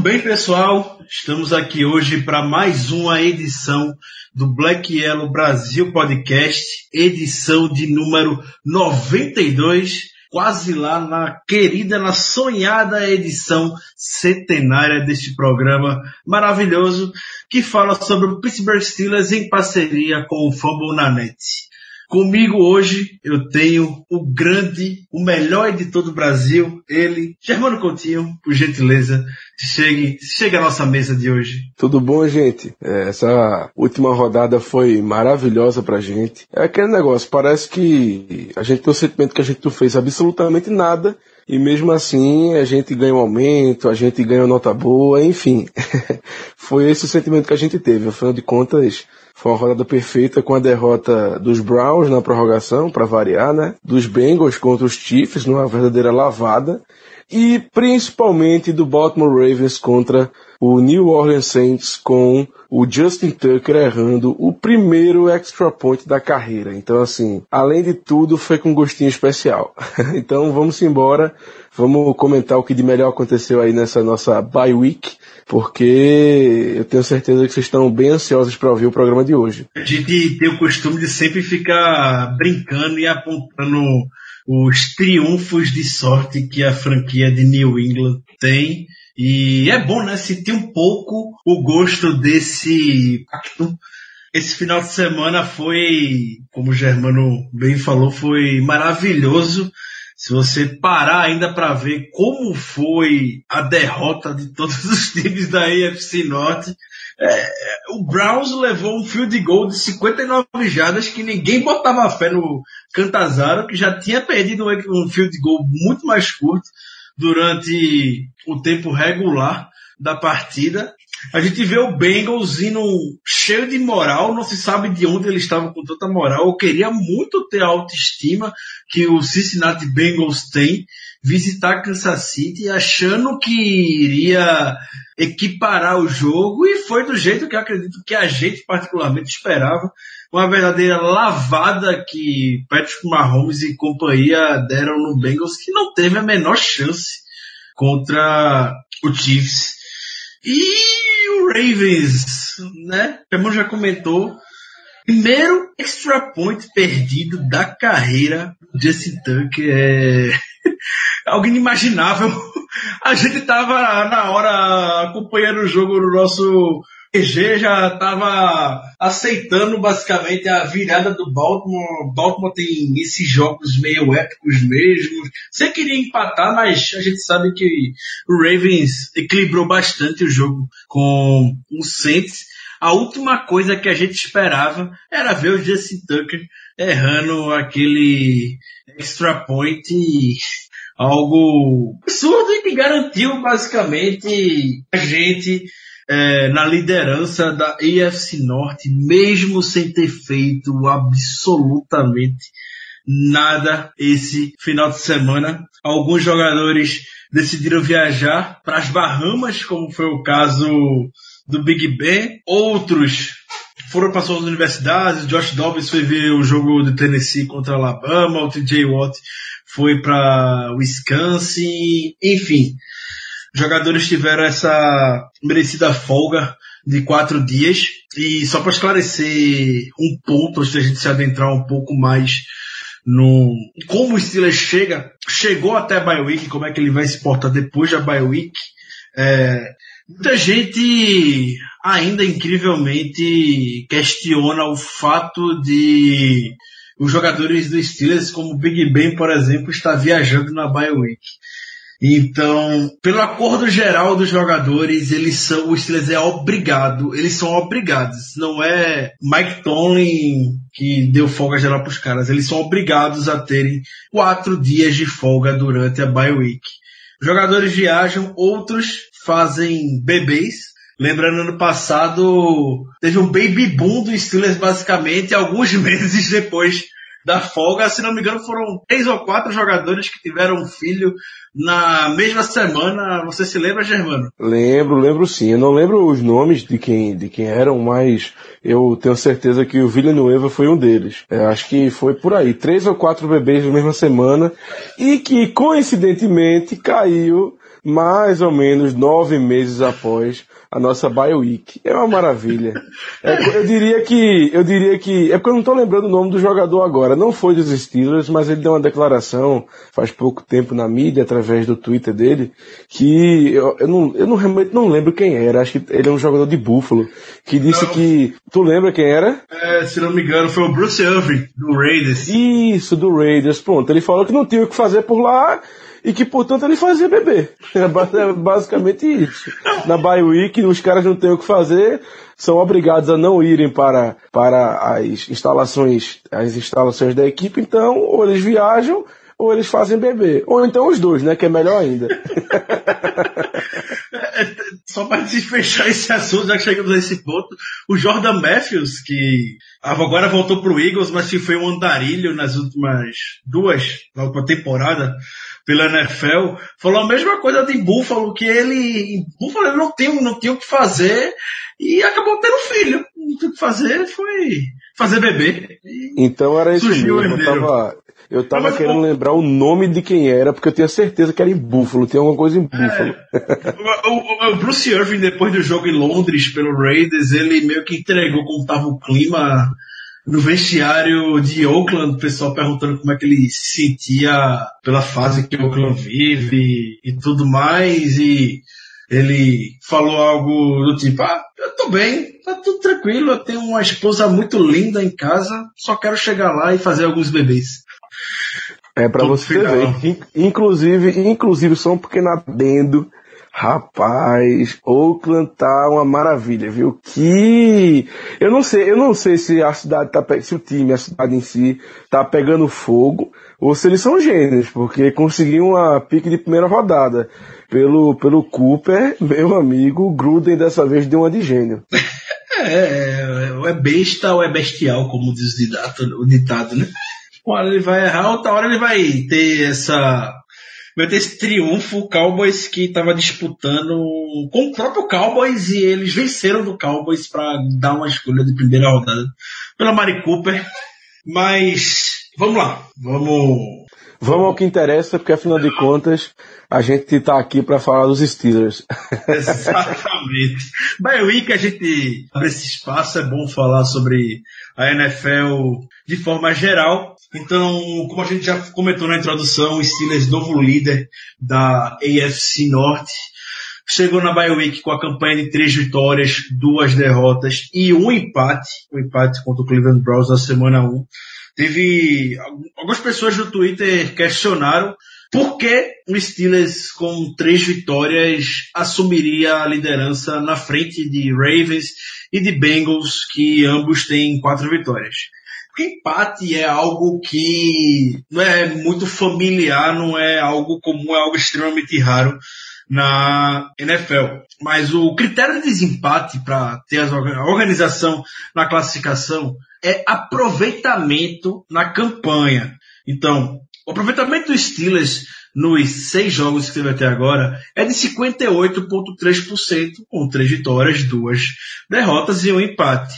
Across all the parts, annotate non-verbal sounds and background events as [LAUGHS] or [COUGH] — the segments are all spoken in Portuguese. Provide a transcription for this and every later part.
bem, pessoal. Estamos aqui hoje para mais uma edição do Black Yellow Brasil Podcast, edição de número 92, quase lá na querida, na sonhada edição centenária deste programa maravilhoso que fala sobre o Pittsburgh Steelers em parceria com o Fumble na Net. Comigo hoje eu tenho o grande, o melhor editor do Brasil, ele, Germano Coutinho, por gentileza, chegue, chegue à nossa mesa de hoje. Tudo bom, gente? É, Essa última rodada foi maravilhosa pra gente. É aquele negócio, parece que a gente tem o sentimento que a gente não fez absolutamente nada e mesmo assim a gente ganha um aumento, a gente ganha nota boa, enfim. [LAUGHS] foi esse o sentimento que a gente teve. Afinal de contas, foi uma rodada perfeita com a derrota dos Browns na prorrogação, para variar, né? Dos Bengals contra os Chiefs, numa verdadeira lavada. E principalmente do Baltimore Ravens contra o New Orleans Saints com o Justin Tucker errando o primeiro extra point da carreira. Então, assim, além de tudo, foi com um gostinho especial. [LAUGHS] então, vamos embora. Vamos comentar o que de melhor aconteceu aí nessa nossa bye week, porque eu tenho certeza que vocês estão bem ansiosos para ouvir o programa de hoje. A gente tem o costume de sempre ficar brincando e apontando os triunfos de sorte que a franquia de New England tem. E é bom, né? Sentir um pouco o gosto desse pacto. Esse final de semana foi, como o Germano bem falou, foi maravilhoso. Se você parar ainda para ver como foi a derrota de todos os times da AFC Norte, é, o Browns levou um field goal de 59 jardas que ninguém botava fé no Cantazaro, que já tinha perdido um field goal muito mais curto durante o tempo regular da partida. A gente vê o Bengals indo cheio de moral, não se sabe de onde eles estavam com tanta moral. Eu queria muito ter a autoestima que o Cincinnati Bengals tem, visitar Kansas City achando que iria equiparar o jogo e foi do jeito que acredito que a gente particularmente esperava. Uma verdadeira lavada que Patrick Mahomes e companhia deram no Bengals que não teve a menor chance contra o Chiefs. E o Ravens, né? O já comentou. Primeiro extra point perdido da carreira do Jesse Tucker é [LAUGHS] algo inimaginável. [LAUGHS] A gente tava na hora acompanhando o jogo no nosso EG, já tava aceitando basicamente a virada do Baltimore. Baltimore tem esses jogos meio épicos mesmo. Você queria empatar, mas a gente sabe que o Ravens equilibrou bastante o jogo com o Saints. A última coisa que a gente esperava era ver o Jesse Tucker errando aquele extra point e algo absurdo e que garantiu basicamente a gente é, na liderança da AFC Norte, mesmo sem ter feito absolutamente nada esse final de semana. Alguns jogadores decidiram viajar para as Bahamas, como foi o caso do Big Ben. Outros foram para suas universidades. Josh Dobbs foi ver o jogo de Tennessee contra Alabama. O TJ Watt foi para Wisconsin. Enfim, jogadores tiveram essa merecida folga de quatro dias. E só para esclarecer um ponto, antes da gente se adentrar um pouco mais no como o Steelers chega, chegou até a bye como é que ele vai se portar depois da bye. É, muita gente ainda incrivelmente questiona o fato de os jogadores do Steelers, como Big Ben, por exemplo, estar viajando na bye week. Então, pelo acordo geral dos jogadores, eles são, o Steelers é obrigado, eles são obrigados. Não é Mike Tomlin que deu folga geral para os caras. Eles são obrigados a terem quatro dias de folga durante a bye week. Jogadores viajam, outros fazem bebês. Lembrando, ano passado teve um baby boom do Steelers basicamente alguns [LAUGHS] meses depois da folga. Se não me engano, foram três ou quatro jogadores que tiveram um filho na mesma semana. Você se lembra, Germano? Lembro, lembro sim. Eu não lembro os nomes de quem, de quem eram, mas eu tenho certeza que o Villanueva foi um deles. Eu acho que foi por aí. Três ou quatro bebês na mesma semana e que, coincidentemente, caiu mais ou menos nove meses após a nossa Bio Week. É uma maravilha. [LAUGHS] É, eu diria que, eu diria que, é porque eu não estou lembrando o nome do jogador agora. Não foi dos Steelers, mas ele deu uma declaração faz pouco tempo na mídia, através do Twitter dele, que eu, eu não, eu não realmente não lembro quem era. Acho que ele é um jogador de Buffalo, que disse não. que, tu lembra quem era? É, se não me engano, foi o Bruce Irving, do Raiders. Isso, do Raiders. Pronto, ele falou que não tinha o que fazer por lá e que, portanto, ele fazia beber. É, é basicamente isso. Na Bye Week, os caras não têm o que fazer, são obrigados a não irem para, para as instalações, as instalações da equipe, então, ou eles viajam, ou eles fazem beber. Ou então os dois, né? Que é melhor ainda. [LAUGHS] Só para fechar esse assunto, já que chegamos a esse ponto, o Jordan Matthews, que agora voltou para o Eagles, mas que foi um andarilho nas últimas duas, na última temporada, pela NFL, falou a mesma coisa de Buffalo, que ele, Buffalo ele não tinha, não tinha o que fazer e acabou tendo filho. Não tinha o que fazer, foi fazer bebê. Então era isso mesmo. Eu tava, eu tava querendo o... lembrar o nome de quem era, porque eu tinha certeza que era em Buffalo, tem alguma coisa em Buffalo. [LAUGHS] É, o, o, Bruce Irving, depois do jogo em Londres pelo Raiders, ele meio que entregou como estava o clima no vestiário de Oakland, o pessoal perguntando como é que ele se sentia pela fase que Oakland vive e tudo mais, e ele falou algo do tipo, ah, eu tô bem, tá tudo tranquilo, eu tenho uma esposa muito linda em casa, só quero chegar lá e fazer alguns bebês. É para você ver. Inclusive, inclusive, só um pequeno adendo Rapaz, Oakland tá uma maravilha, viu? Que eu não sei, eu não sei se a cidade tá se o time, a cidade em si tá pegando fogo ou se eles são gênios, porque conseguiu uma pique de primeira rodada pelo pelo Cooper, meu amigo Gruden dessa vez deu uma de gênio. [LAUGHS] É, ou é besta ou é bestial, como diz o ditado né? Uma hora ele vai errar, outra hora ele vai ter essa vai ter esse triunfo, Cowboys que estava disputando com o próprio Cowboys e eles venceram do Cowboys para dar uma escolha de primeira rodada pela Mari Cooper. Mas vamos lá, vamos Vamos ao que interessa, porque afinal de contas a gente está aqui para falar dos Steelers. [LAUGHS] Exatamente. Bem, Week a gente abre esse espaço, é bom falar sobre a NFL de forma geral. Então, como a gente já comentou na introdução, o Steelers, novo líder da AFC Norte, chegou na bye week com a campanha de três vitórias, duas derrotas e um empate, um empate contra o Cleveland Browns na semana 1. Teve algumas pessoas no Twitter questionaram por que o Steelers com três vitórias assumiria a liderança na frente de Ravens e de Bengals, que ambos têm quatro vitórias. Empate é algo que não é muito familiar, não é algo comum, é algo extremamente raro na NFL. Mas o critério de desempate para ter a organização na classificação é aproveitamento na campanha. Então, o aproveitamento dos Steelers nos seis jogos que teve até agora é de 58,3%, com três vitórias, duas derrotas e um empate.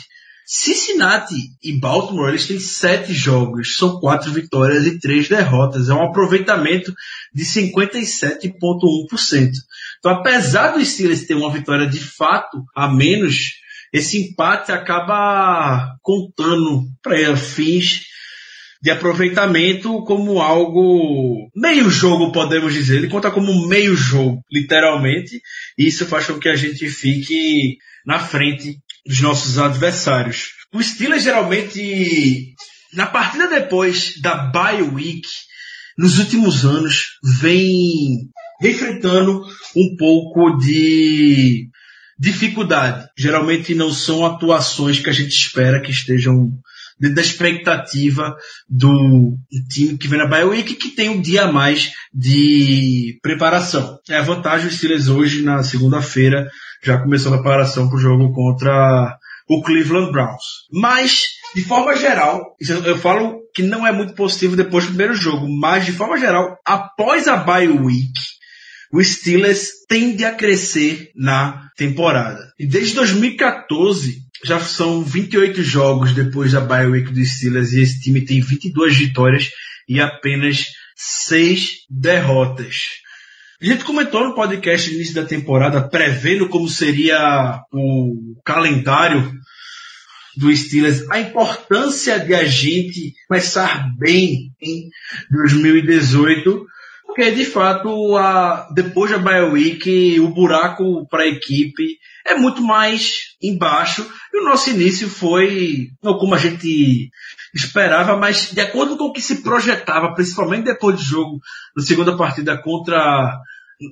Cincinnati e Baltimore, eles têm sete jogos, são quatro vitórias e três derrotas. É um aproveitamento de 57,1%. Então, apesar do Steelers ter uma vitória de fato a menos, esse empate acaba contando para fins de aproveitamento como algo meio jogo, podemos dizer. Ele conta como meio jogo, literalmente. E isso faz com que a gente fique na frente dos nossos adversários. O Steelers geralmente, na partida depois da bye week, nos últimos anos, vem enfrentando um pouco de dificuldade. Geralmente não são atuações que a gente espera que estejam dentro da expectativa do time que vem na bye week que tem um dia a mais de preparação. É a vantagem dos Steelers hoje na segunda-feira já começando a preparação para o jogo contra o Cleveland Browns. Mas, de forma geral, eu falo que não é muito positivo depois do primeiro jogo, mas de forma geral, após a bye week, o Steelers tende a crescer na temporada. E desde 2014, já são 28 jogos depois da bye week do Steelers e esse time tem 22 vitórias e apenas 6 derrotas. A gente comentou no podcast no início da temporada, prevendo como seria o calendário do Steelers, a importância de a gente começar bem em 2018, porque de fato, a, depois da bye week, o buraco para a equipe é muito mais embaixo. E o nosso início foi, não como a gente esperava, mas de acordo com o que se projetava, principalmente depois do jogo, na segunda partida contra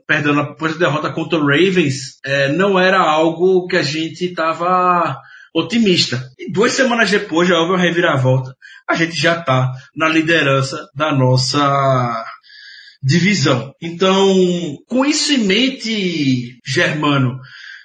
perdão, depois da derrota contra o Ravens, é, não era algo que a gente estava otimista. E duas semanas depois já houve uma reviravolta. A gente já está na liderança da nossa divisão. Então, com isso em mente, Germano,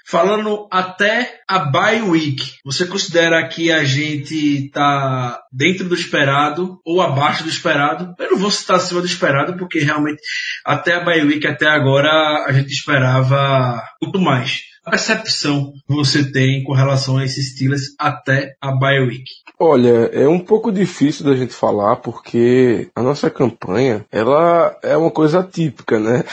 Falando até a bye week, você considera que a gente está dentro do esperado ou abaixo do esperado? Eu não vou citar acima do esperado, porque realmente até a bye week, até agora, a gente esperava muito mais. A percepção que você tem com relação a esses Steelers até a bye week? Olha, é um pouco difícil da gente falar porque a nossa campanha, ela é uma coisa atípica, né?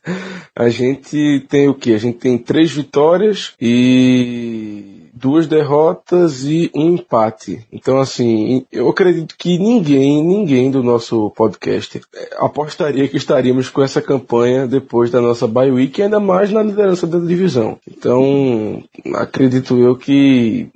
[LAUGHS] a gente tem o que? A gente tem três vitórias e duas derrotas e um empate. Então, assim, eu acredito que ninguém, ninguém do nosso podcast é, apostaria que estaríamos com essa campanha depois da nossa bye week, ainda mais na liderança da divisão. Então, acredito eu que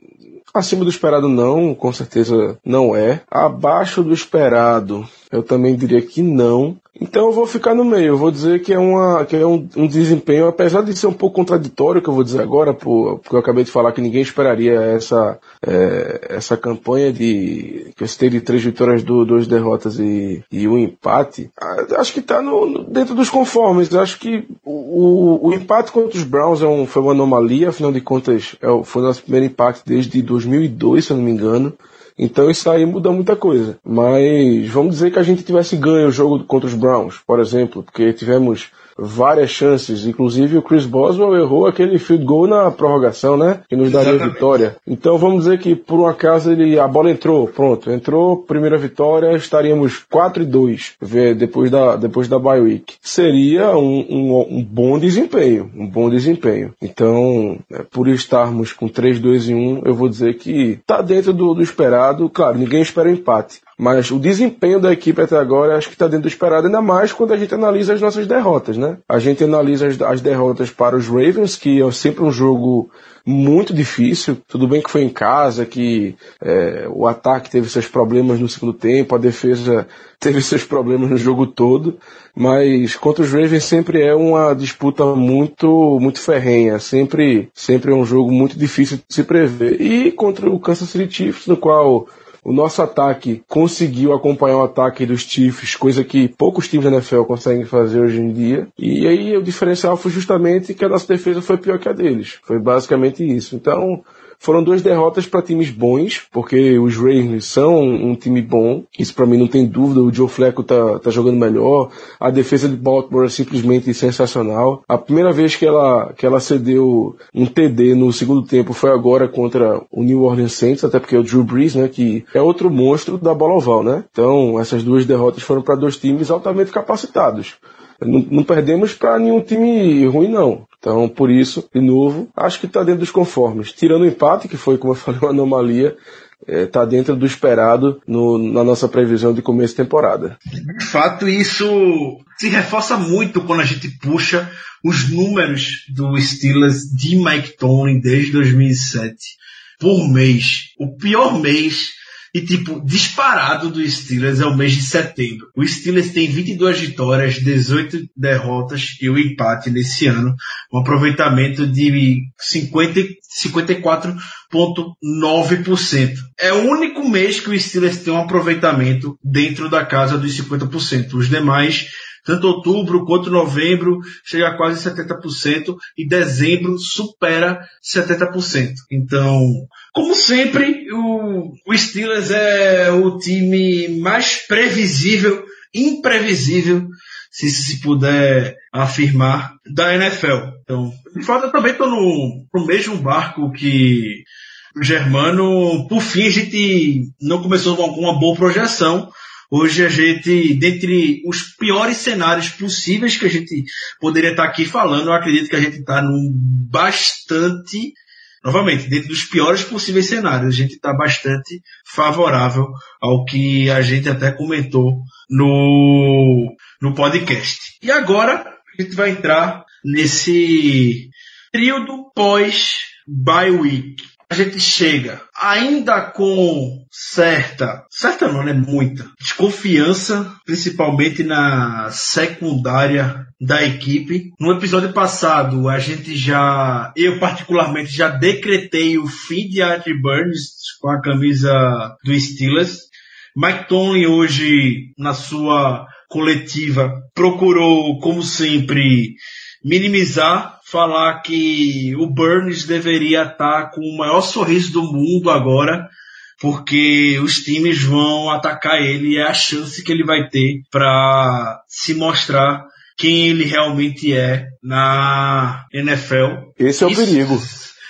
Acima do esperado não, com certeza não é. Abaixo do esperado, eu também diria que não. Então eu vou ficar no meio, eu vou dizer que é, uma, que é um, um desempenho, apesar de ser um pouco contraditório, que eu vou dizer agora, por, porque eu acabei de falar que ninguém esperaria essa, é, essa campanha de que eu citei de três vitórias, duas derrotas e, e um empate. Ah, acho que está no, dentro dos conformes. Acho que o, o, empate contra os Browns é um, foi uma anomalia, afinal de contas é, foi o nosso primeiro empate desde 2002, se eu não me engano. Então isso aí muda muita coisa. Mas vamos dizer que a gente tivesse ganho o jogo contra os Browns, por exemplo, porque tivemos várias chances. Inclusive o Chris Boswell errou aquele field goal na prorrogação, né? Que nos daria a vitória. Então vamos dizer que por um acaso ele, a bola entrou, pronto, entrou, primeira vitória, estaríamos 4 e 2 depois da, depois da bye week. Seria um, um, um bom desempenho, um bom desempenho. Então, é, por estarmos com 3, 2 e 1, eu vou dizer que tá dentro do, do esperado. Claro, ninguém espera empate. Mas o desempenho da equipe até agora acho que está dentro do esperado, ainda mais quando a gente analisa as nossas derrotas, né? A gente analisa as, as derrotas para os Ravens, que é sempre um jogo muito difícil. Tudo bem que foi em casa, que é, o ataque teve seus problemas no segundo tempo, a defesa [LAUGHS] teve seus problemas no jogo todo, mas contra os Ravens sempre é uma disputa muito muito ferrenha, sempre sempre é um jogo muito difícil de se prever. E contra o Kansas City Chiefs, no qual o nosso ataque conseguiu acompanhar o ataque dos Chiefs, coisa que poucos times da NFL conseguem fazer hoje em dia. E aí o diferencial foi justamente que a nossa defesa foi pior que a deles. Foi basicamente isso. Então, foram duas derrotas para times bons, porque os Ravens são um time bom. Isso para mim não tem dúvida. O Joe Flacco tá, tá jogando melhor. A defesa de Baltimore é simplesmente sensacional. A primeira vez que ela, que ela cedeu um TD no segundo tempo foi agora contra o New Orleans Saints, até porque é o Drew Brees, né, que é outro monstro da bola oval, né? Então, essas duas derrotas foram para dois times altamente capacitados. Não, não perdemos para nenhum time ruim, não. Então, por isso, de novo, acho que está dentro dos conformes. Tirando o empate, que foi, como eu [LAUGHS] falei, uma anomalia, está é, dentro do esperado no, na nossa previsão de começo de temporada. De fato, isso se reforça muito quando a gente puxa os números do Steelers de Mike Tomlin desde 2007 por mês. O pior mês e, tipo, disparado do Steelers é o mês de setembro. O Steelers tem 22 vitórias, 18 derrotas e o um empate nesse ano. Um aproveitamento de 50, 54,9%. É o único mês que o Steelers tem um aproveitamento dentro da casa dos 50%. Os demais Tanto outubro quanto novembro chega a quase 70% e dezembro supera 70%. Então, como sempre, o, o Steelers é o time mais previsível, imprevisível, se se puder afirmar, da NFL. Então, de fato, eu também estou no, no mesmo barco que o Germano. Por fim, a gente não começou com uma boa projeção. Hoje a gente, dentre os piores cenários possíveis que a gente poderia estar aqui falando, eu acredito que a gente está num bastante, novamente, dentro dos piores possíveis cenários, a gente está bastante favorável ao que a gente até comentou no, no podcast. E agora a gente vai entrar nesse período pós bye week a gente chega ainda com certa, certa não, né? Muita desconfiança, principalmente na secundária da equipe. No episódio passado, a gente já, eu particularmente já decretei o fim de Archie Burns com a camisa do Steelers. Mike Tomlin hoje, na sua coletiva, procurou, como sempre, minimizar falar que o Burns deveria estar com o maior sorriso do mundo agora, porque os times vão atacar ele e é a chance que ele vai ter para se mostrar quem ele realmente é na NFL. Esse é o Isso, perigo.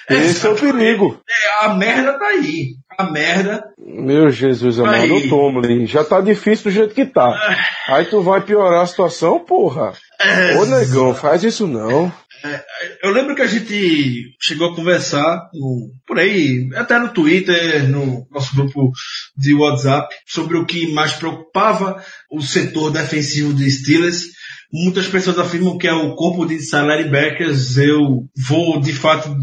Esse é o perigo. É, a merda tá aí. A merda. Meu Jesus tá amado, o Tomlin. Já tá difícil do jeito que tá. É. Aí tu vai piorar a situação, porra. É, Ô negão, faz isso não. É, eu lembro que a gente chegou a conversar no, por aí, até no Twitter, no nosso grupo de WhatsApp, sobre o que mais preocupava o setor defensivo de Steelers. Muitas pessoas afirmam que é o corpo de salary backers. Eu vou, de fato,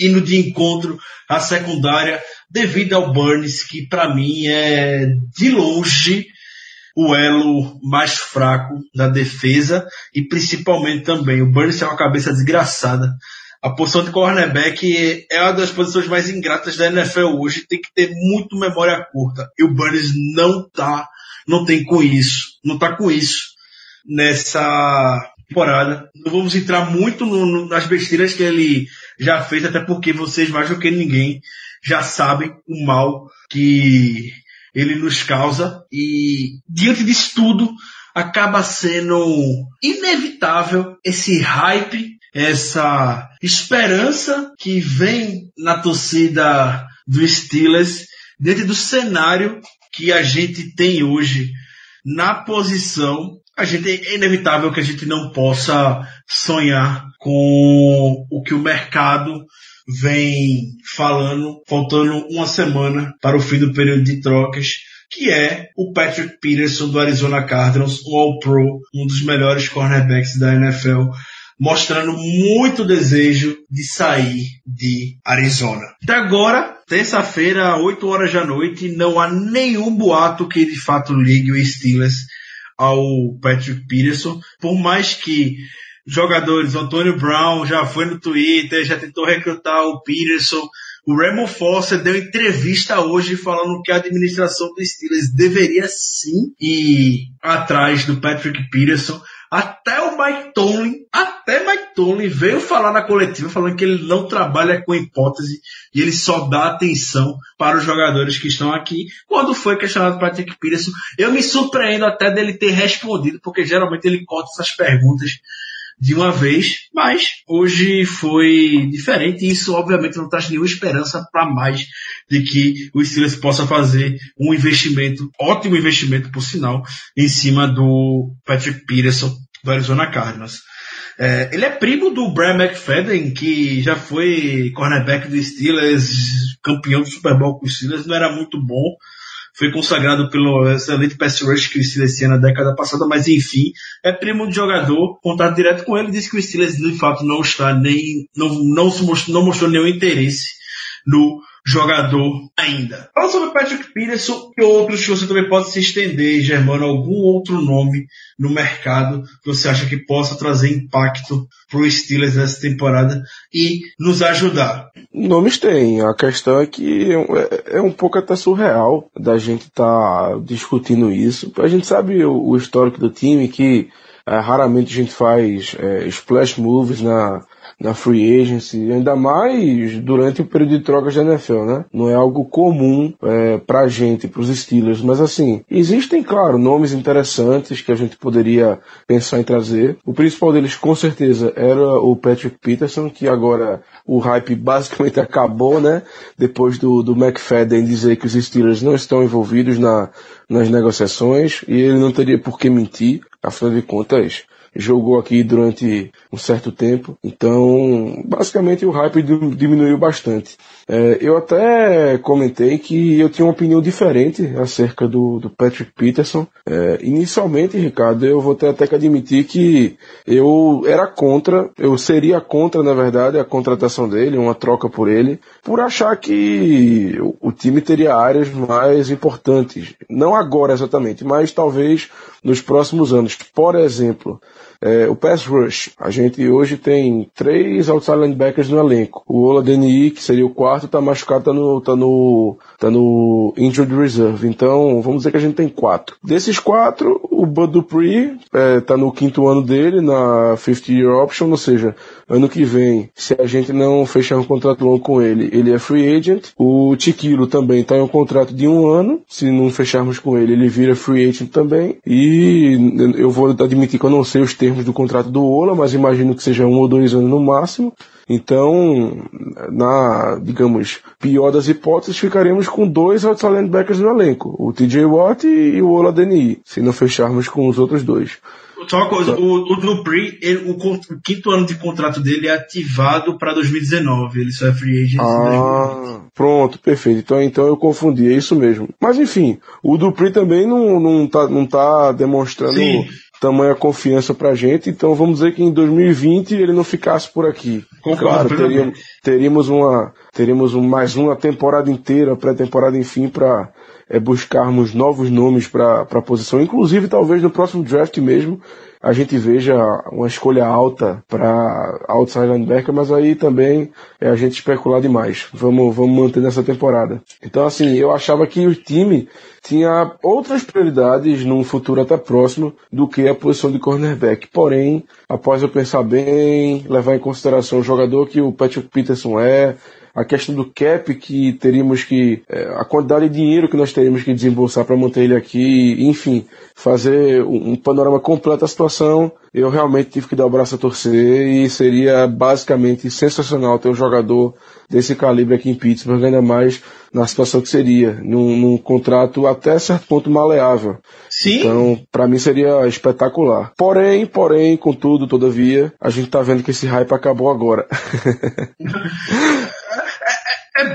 indo de encontro à secundária devido ao Burns, que para mim é de longe o elo mais fraco da defesa e principalmente também o Burns é uma cabeça desgraçada. A posição de cornerback é uma das posições mais ingratas da NFL hoje, tem que ter muito memória curta. E o Burns não tá, não tem com isso, não tá com isso nessa temporada. Não vamos entrar muito no, no, nas besteiras que ele já fez, até porque vocês mais do que ninguém já sabem o mal que ele nos causa e diante disso tudo acaba sendo inevitável esse hype, essa esperança que vem na torcida do Steelers dentro do cenário que a gente tem hoje na posição. A gente é inevitável que a gente não possa sonhar com o que o mercado vem falando, faltando uma semana para o fim do período de trocas, que é o Patrick Peterson do Arizona Cardinals, um All-Pro, um dos melhores cornerbacks da NFL, mostrando muito desejo de sair de Arizona. Até agora, terça-feira, 8 horas da noite, não há nenhum boato que de fato ligue o Steelers ao Patrick Peterson, por mais que jogadores. O Antônio Brown já foi no Twitter, já tentou recrutar o Peterson. O Raymond Foster deu entrevista hoje falando que a administração do Steelers deveria sim ir atrás do Patrick Peterson. Até o Mike Tomlin, até Mike Tomlin veio falar na coletiva falando que ele não trabalha com hipótese e ele só dá atenção para os jogadores que estão aqui. Quando foi questionado Patrick Peterson, eu me surpreendo até dele ter respondido, porque geralmente ele corta essas perguntas de uma vez, mas hoje foi diferente e isso obviamente não traz nenhuma esperança para mais de que o Steelers possa fazer um investimento, ótimo investimento por sinal, em cima do Patrick Peterson do Arizona Cardinals. É, ele é primo do Brian McFadden, que já foi cornerback do Steelers, campeão do Super Bowl com o Steelers, não era muito bom, foi consagrado pelo excelente pass rush que o Steelers tinha na década passada, mas enfim, é primo de jogador, contato direto com ele, disse que o Steelers de fato não está nem, não, não, mostrou, não mostrou nenhum interesse no jogador ainda. Fala sobre Patrick Peterson e outros que você também pode se estender, Germano, algum outro nome no mercado que você acha que possa trazer impacto para o Steelers nessa temporada e nos ajudar? Nomes tem. A questão é que é, é um pouco até surreal da gente estar tá discutindo isso. A gente sabe o, o histórico do time que É, raramente a gente faz é, splash moves na, na free agency, ainda mais durante o período de trocas da NFL, né? Não é algo comum é, pra gente, pros Steelers, mas assim, existem, claro, nomes interessantes que a gente poderia pensar em trazer. O principal deles, com certeza, era o Patrick Peterson, que agora o hype [LAUGHS] basicamente acabou, né? Depois do, do McFadden dizer que os Steelers não estão envolvidos na, nas negociações e ele não teria por que mentir, afinal de contas, jogou aqui durante um certo tempo. Então, basicamente o hype diminuiu bastante. É, eu até comentei que eu tinha uma opinião diferente acerca do, do Patrick Peterson. É, inicialmente, Ricardo, eu vou ter até que admitir que eu era contra, eu seria contra, na verdade, a contratação dele, uma troca por ele, por achar que o, o time teria áreas mais importantes. Não agora exatamente, mas talvez nos próximos anos. Por exemplo, é, o pass rush. A gente hoje tem três outside linebackers no elenco. O Ola DNI, que seria o quarto, tá machucado, tá no, tá no, tá no injured reserve. Então, vamos dizer que a gente tem quatro. Desses quatro, o Bud Dupree é, tá no quinto ano dele, na 50 year option, ou seja, ano que vem, se a gente não fechar um contrato longo com ele, ele é free agent. O Tiquilo também tá em um contrato de um ano. Se não fecharmos com ele, ele vira free agent também. E eu vou admitir que eu não sei os termos termos do contrato do Ola, mas imagino que seja um ou dois anos no máximo. Então, na, digamos, pior das hipóteses, ficaremos com dois outside linebackers no elenco, o TJ Watt e o Ola Deni, se não fecharmos com os outros dois. Só uma coisa, o, o Dupri, ele, o, o, quinto ano de contrato dele é ativado para 2019, ele só é free agent ah, Pronto, perfeito. Então, então eu confundi, é isso mesmo. Mas enfim, o Dupri também não, não, tá, não tá demonstrando Sim tamanha confiança pra gente, então vamos dizer que em 2020 ele não ficasse por aqui. Concordo, claro, teríamos, teríamos uma, teríamos mais uma temporada inteira, pré-temporada enfim, para é, buscarmos novos nomes para a posição, inclusive talvez no próximo draft mesmo a gente veja uma escolha alta para outside linebacker, mas aí também é a gente especular demais. Vamos, vamos manter nessa temporada. Então assim, eu achava que o time tinha outras prioridades num futuro até próximo do que a posição de cornerback. Porém, após eu pensar bem, levar em consideração o jogador que o Patrick Peterson é, a questão do cap que teríamos que, é, a quantidade de dinheiro que nós teríamos que desembolsar para manter ele aqui, enfim, fazer um, um panorama completo da situação, eu realmente tive que dar o braço a torcer e seria basicamente sensacional ter um jogador desse calibre aqui em Pittsburgh, ainda mais na situação que seria, num, num contrato até certo ponto maleável. Sim. Então, para mim seria espetacular. Porém, porém, contudo, todavia, a gente tá vendo que esse hype acabou agora. [LAUGHS]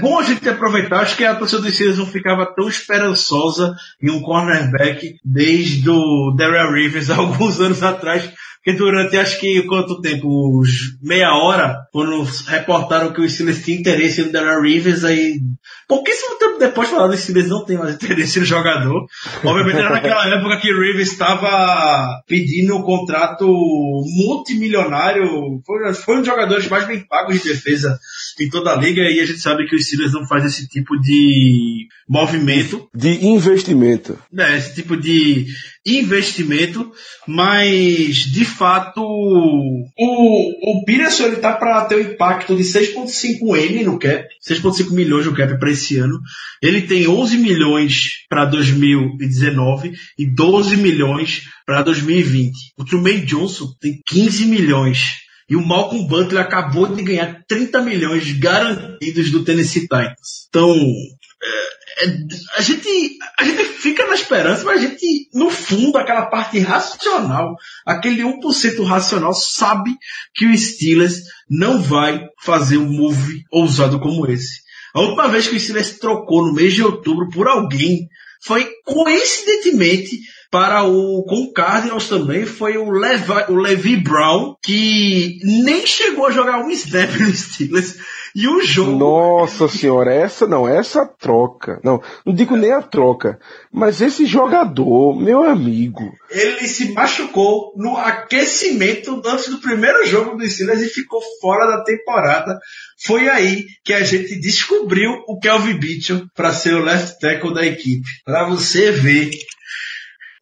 bom a gente aproveitar. Acho que a torcida dos Steelers não ficava tão esperançosa em um cornerback desde o Darrell Rivers [LAUGHS] alguns anos atrás. Porque durante, acho que quanto tempo? Meia hora, quando reportaram que o Steelers tinha interesse no Darrell Rivers, aí pouquíssimo tempo depois falaram que o Steelers não tem mais interesse no jogador. Obviamente era naquela época que o Rivers estava pedindo um contrato multimilionário, foi, foi um dos jogadores mais bem pagos de defesa em toda a liga e a gente sabe que os Steelers não faz esse tipo de movimento. De investimento. É, esse tipo de investimento, mas de fato o, o Peterson ele tá para ter um impacto de 6.5 M no cap, 6.5 milhões no cap para esse ano. Ele tem 11 milhões para 2019 e 12 milhões para 2020. O Truman Johnson tem 15 milhões e o Malcolm Butler acabou de ganhar 30 milhões garantidos do Tennessee Titans. Então, é, é, a, gente, a gente fica na esperança, mas a gente, no fundo, aquela parte racional, aquele 1% racional, sabe que o Steelers não vai fazer um move ousado como esse. A última vez que o Steelers trocou no mês de outubro por alguém foi coincidentemente para o com o Cardinals também foi o Levi, o Levi Brown, que nem chegou a jogar um snap [LAUGHS] no Steelers. E o jogo. Nossa senhora, essa não, essa troca. Não, não digo nem a troca. Mas esse jogador, meu amigo. Ele se machucou no aquecimento antes do primeiro jogo do Steelers e ficou fora da temporada. Foi aí que a gente descobriu o Kelvin Mitchell para ser o left tackle da equipe. Para você ver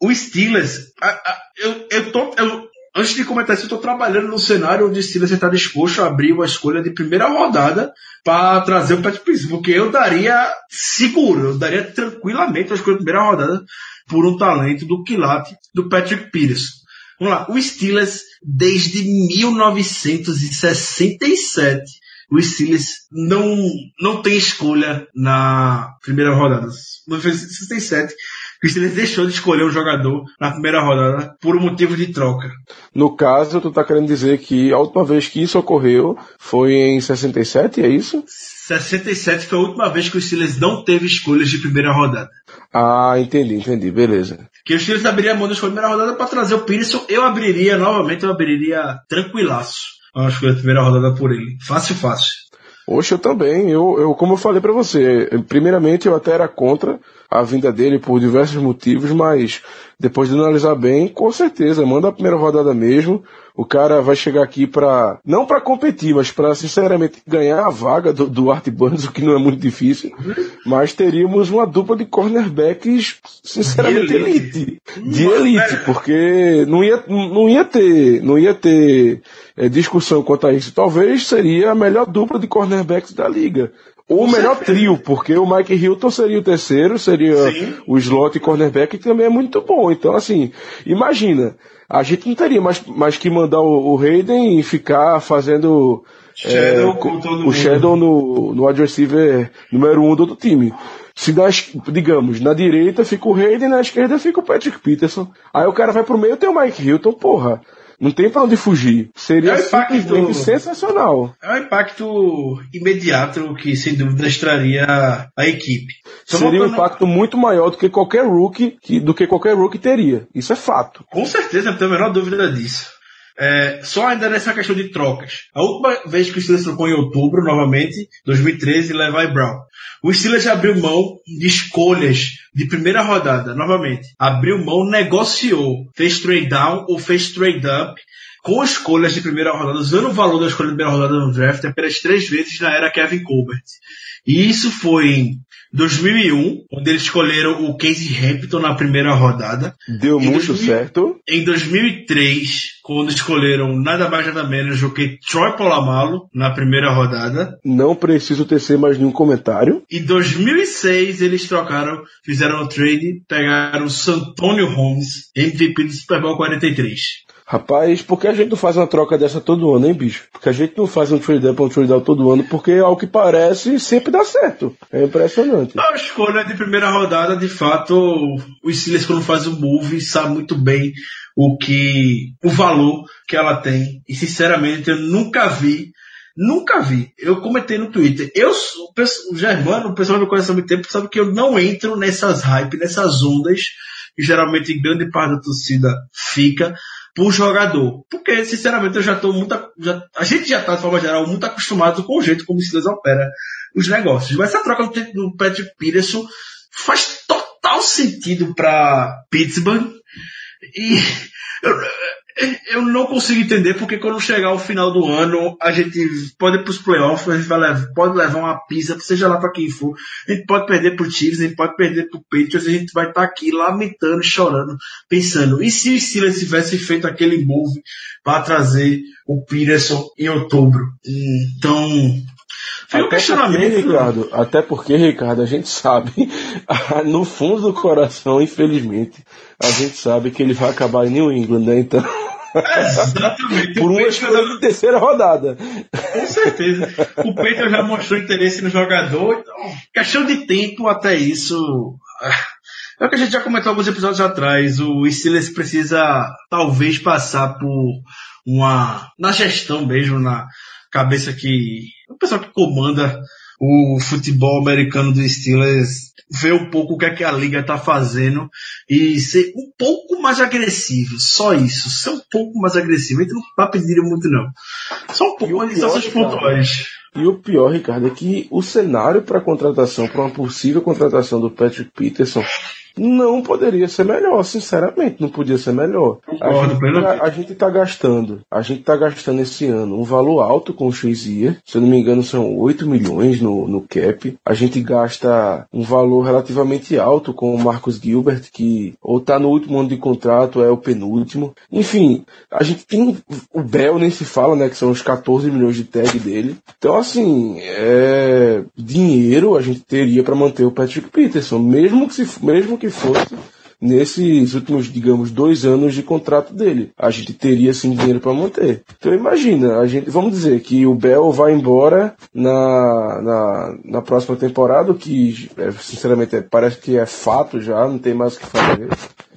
o Steelers, a, a, eu, eu tô. Eu, antes de comentar isso, eu tô trabalhando num cenário onde o Steelers está disposto a abrir uma escolha de primeira rodada para trazer o Pat porque eu daria seguro, eu daria tranquilamente a escolha de primeira rodada por um talento do quilate do Patrick Pires. Vamos lá, o Steelers desde 1967 o Steelers não, não tem escolha na primeira rodada. 1967 que o Steelers deixou de escolher um jogador na primeira rodada por um motivo de troca. No caso, tu tá querendo dizer que a última vez que isso ocorreu foi em 67, é isso? 67 foi a última vez que o Steelers não teve escolhas de primeira rodada. Ah, entendi, entendi, beleza. Que o Steelers abriria a mão da primeira rodada para trazer o Pearson, eu abriria novamente, eu abriria tranquilaço. A escolha da primeira rodada por ele. Fácil, fácil. Oxe, eu também. Eu, eu como eu falei para você, primeiramente eu até era contra a vinda dele por diversos motivos, mas depois de analisar bem, com certeza, manda a primeira rodada mesmo. O cara vai chegar aqui para não para competir, mas para sinceramente ganhar a vaga do, do Art Burns, [LAUGHS] o que não é muito difícil. Mas teríamos uma dupla de cornerbacks sinceramente De elite. de elite, porque não ia não ia ter não ia ter é, discussão quanto a isso. Talvez seria a melhor dupla de cornerbacks da liga. Ou o melhor trio, porque o Mike Hilton seria o terceiro, seria Sim. o slot e cornerback, que também é muito bom. Então, assim, imagina, a gente não teria mais, mais que mandar o, o Hayden e ficar fazendo Shadow é, com o. Shadow no, no wide receiver número um do outro time. Se das, digamos, na direita fica o Hayden, na esquerda fica o Patrick Peterson. Aí o cara vai pro meio tem o Mike Hilton, porra. Não tem pra onde fugir. Seria É o impacto sensacional. É um impacto imediato que, sem dúvida, extraria a equipe. Só Seria um impacto muito maior do que qualquer rookie, que, do que qualquer rookie teria. Isso é fato. Com certeza, não tenho a menor dúvida disso. É, só ainda nessa questão de trocas. A última vez que o Steelers trocou em outubro, novamente, 2013, Levi Brown. O Steelers abriu mão de escolhas de primeira rodada, novamente. Abriu mão, negociou. Fez trade down ou fez trade up com escolhas de primeira rodada, usando o valor da escolha de primeira rodada no draft apenas três vezes na era Kevin Colbert. E isso foi em 2001, onde eles escolheram o Casey Hampton na primeira rodada. Deu Em muito 2000 certo. Em 2003, quando escolheram nada mais nada menos do que Troy Polamalu na primeira rodada. Não preciso tecer mais nenhum comentário. Em 2006, eles trocaram, fizeram o trade, pegaram o Santonio Holmes, MVP do Super Bowl 43. Rapaz, por que a gente não faz uma troca dessa todo ano, hein, bicho? Porque a gente não faz um trade up um trade down todo ano, porque ao que parece sempre dá certo. É impressionante. A escolha de primeira rodada, de fato, o Steelers quando faz o move sabe muito bem o que, o valor que ela tem. E sinceramente eu nunca vi, nunca vi. Eu comentei no Twitter. Eu sou, o o Germano, o pessoal me conhece há muito tempo, sabe que eu não entro nessas hype, nessas ondas, que geralmente grande parte da torcida fica por jogador. Porque, sinceramente, eu já estou muito. Já, a gente já está, de forma geral, muito acostumado com o jeito como o Steelers opera os negócios. Mas essa troca do Patrick Peterson faz total sentido para Pittsburgh. E eu, eu não consigo entender porque quando chegar o final do ano, a gente pode ir para os playoffs, a gente vai levar, pode levar uma pizza, seja lá para quem for. A gente pode perder pro Chiefs, a gente pode perder pro Patriots, a gente vai estar aqui lamentando, chorando, pensando, e se o Steelers tivesse feito aquele move para trazer o Peterson em outubro? Então, foi um Até porque, questionamento. Ricardo, até porque, Ricardo, a gente sabe, [LAUGHS] no fundo do coração, infelizmente, a gente sabe que ele vai acabar em New England, né? Então, Exatamente. [LAUGHS] por uma escolha de terceira rodada. Com certeza. O Peter já mostrou interesse no jogador, então, questão de tempo até isso. É o que a gente já comentou alguns episódios atrás. O Steelers precisa talvez passar por uma. na gestão mesmo, na cabeça que. o pessoal que comanda o futebol americano do Steelers ver um pouco o que é que a liga tá fazendo e ser um pouco mais agressivo. Só isso. Ser um pouco mais agressivo. A gente não tá pedindo muito, não. Só um pouco mais essas pontuais. E o pior, Ricardo, é que o cenário para contratação, para uma possível contratação do Patrick Peterson, não poderia ser melhor, sinceramente, não podia ser melhor. A gente, tá, a gente tá gastando, a gente tá gastando esse ano um valor alto com o Shazier, se eu não me engano são 8 milhões no, no cap. A gente gasta um valor relativamente alto com o Marcos Gilbert, que ou tá no último ano de contrato, ou é o penúltimo. Enfim, a gente tem o Bell nem se fala, né, que são os 14 milhões de tag dele. Então assim, é dinheiro a gente teria para manter o Patrick Peterson, mesmo que se, mesmo que fosse nesses últimos, digamos, dois anos de contrato dele. A gente teria sim dinheiro para manter. Então imagina, a gente, vamos dizer que o Bell vai embora na, na, na próxima temporada, que é, sinceramente é, parece que é fato já, não tem mais o que fazer.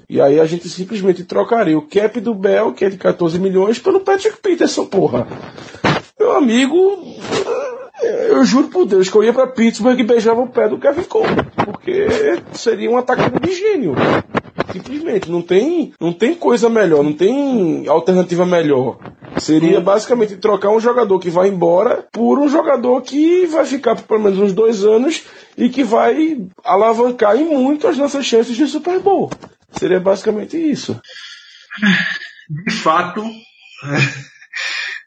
E aí a gente simplesmente trocaria o cap do Bell, que é de 14 milhões, pelo Patrick Peterson, porra. Meu amigo, eu juro por Deus que eu ia para Pittsburgh e beijava o pé do Kevin Cole, porque seria um atacante de gênio. Simplesmente, não tem, não tem coisa melhor, não tem alternativa melhor. Seria basicamente trocar um jogador que vai embora por um jogador que vai ficar por pelo menos uns dois anos e que vai alavancar em muito as nossas chances de Super Bowl. Seria basicamente isso. De fato,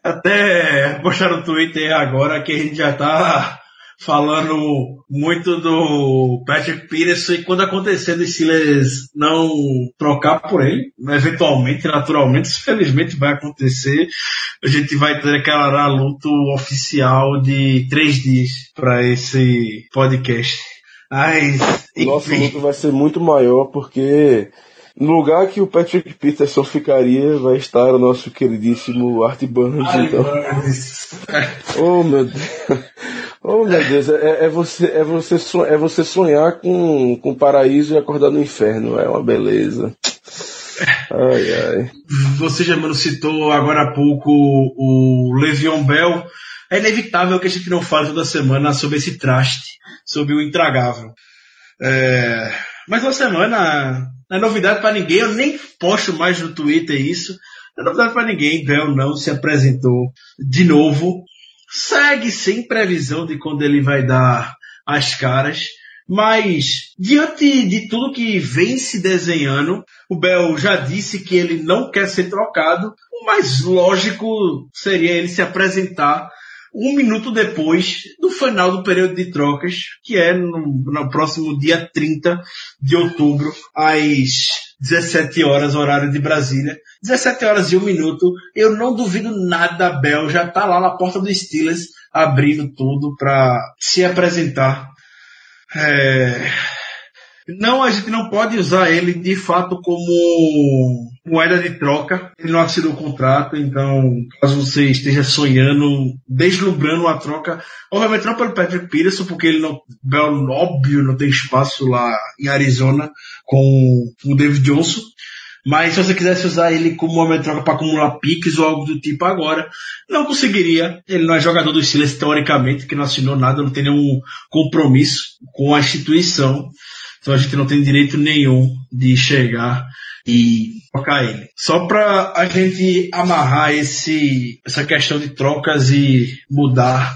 até postar no Twitter agora que a gente já tá falando muito do Patrick Peterson e quando acontecer dos Steelers não trocar por ele, eventualmente, naturalmente, felizmente vai acontecer, a gente vai ter aquela luta oficial de três dias para esse podcast. Mas, Nosso luto vai ser muito maior porque no lugar que o Patrick Peterson ficaria, vai estar o nosso queridíssimo Art Burns. Então. [LAUGHS] oh meu Deus. Oh meu Deus, é, é, você, é, você, sonhar, é você sonhar com, com paraíso e acordar no inferno. É uma beleza. Ai, ai. Você já me citou agora há pouco o Le'Veon Bell. É inevitável que a gente não fale toda semana sobre esse traste, sobre o intragável. É... Mas uma semana não é novidade para ninguém, eu nem posto mais no Twitter isso. Não é novidade para ninguém, Bell não se apresentou de novo. Segue sem previsão de quando ele vai dar as caras. Mas, diante de tudo que vem se desenhando, o Bell já disse que ele não quer ser trocado. O mais lógico seria ele se apresentar um minuto depois do final do período de trocas, que é no, no próximo dia 30 de outubro, às 17 horas, horário de Brasília. 17 horas e um minuto. Eu não duvido nada, Bel já tá lá na porta do Steelers, abrindo tudo para se apresentar. É... Não, a gente não pode usar ele de fato como moeda de troca. Ele não assinou o contrato, então caso você esteja sonhando, deslumbrando uma troca, obviamente não pelo Patrick Peterson, porque ele não, Bell, óbvio, não tem espaço lá em Arizona com o David Johnson. Mas se você quisesse usar ele como de troca para acumular piques ou algo do tipo agora, não conseguiria. Ele não é jogador do Steelers teoricamente, que não assinou nada, não tem nenhum compromisso com a instituição. Então a gente não tem direito nenhum de chegar e trocar ele. Só para a gente amarrar esse, essa questão de trocas e mudar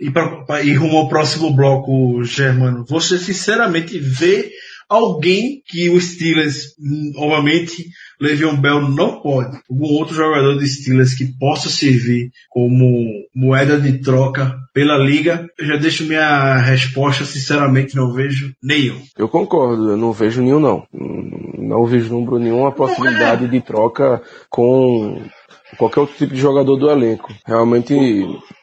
e, pra, rumo ao próximo bloco, Germano, você sinceramente vê alguém que o Steelers, obviamente, Le'Veon Bell não pode. Algum outro jogador de Steelers que possa servir como moeda de troca pela liga, eu já deixo minha resposta, sinceramente, não vejo nenhum. Eu concordo, eu não vejo nenhum não. Não vislumbro nenhuma possibilidade de troca com qualquer outro tipo de jogador do elenco. Realmente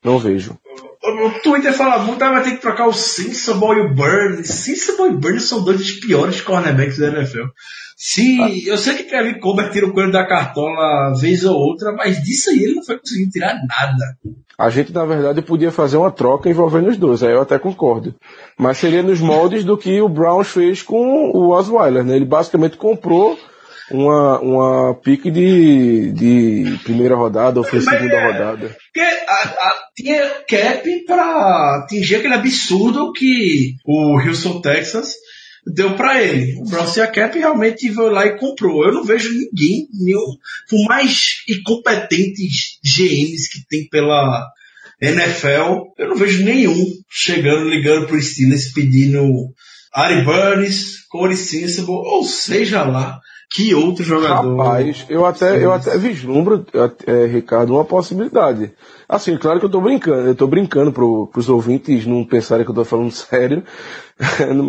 não vejo. O Twitter fala muito, ah, vai ter que trocar o Sensible e o Burns. Sensible e Burns são dois dos piores cornerbacks da NFL. Se, ah. Eu sei que Kevin Colbert tira o coelho da cartola vez ou outra, mas disso aí ele não foi conseguindo tirar nada. A gente, na verdade, podia fazer uma troca envolvendo os dois, aí eu até concordo. Mas seria nos moldes do que o Browns fez com o Osweiler, né? Ele basicamente comprou uma, uma pique de, de primeira rodada ou foi segunda é, rodada. A, a, tinha cap para atingir aquele absurdo que o Houston, Texas deu para ele. O Browns a cap realmente foi lá e comprou. Eu não vejo ninguém, nenhum, por mais incompetentes GMs que tem pela NFL, eu não vejo nenhum chegando, ligando pro Steelers pedindo Ari Burns, Corey Sensible, ou seja lá, que outro jogador. Rapaz, eu até, eu até vislumbro, é, Ricardo, uma possibilidade. Assim, claro que eu tô brincando, eu tô brincando pro, pros ouvintes não pensarem que eu tô falando [LAUGHS] sério.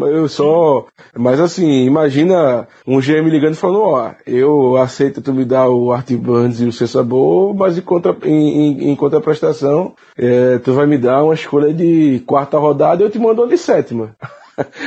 eu só. Mas assim, imagina um GM ligando e falando, ó, eu aceito tu me dar o Art Burns e o Cessabor, mas em, contra, em, em, em contraprestação, é, tu vai me dar uma escolha de quarta rodada e eu te mando uma de sétima.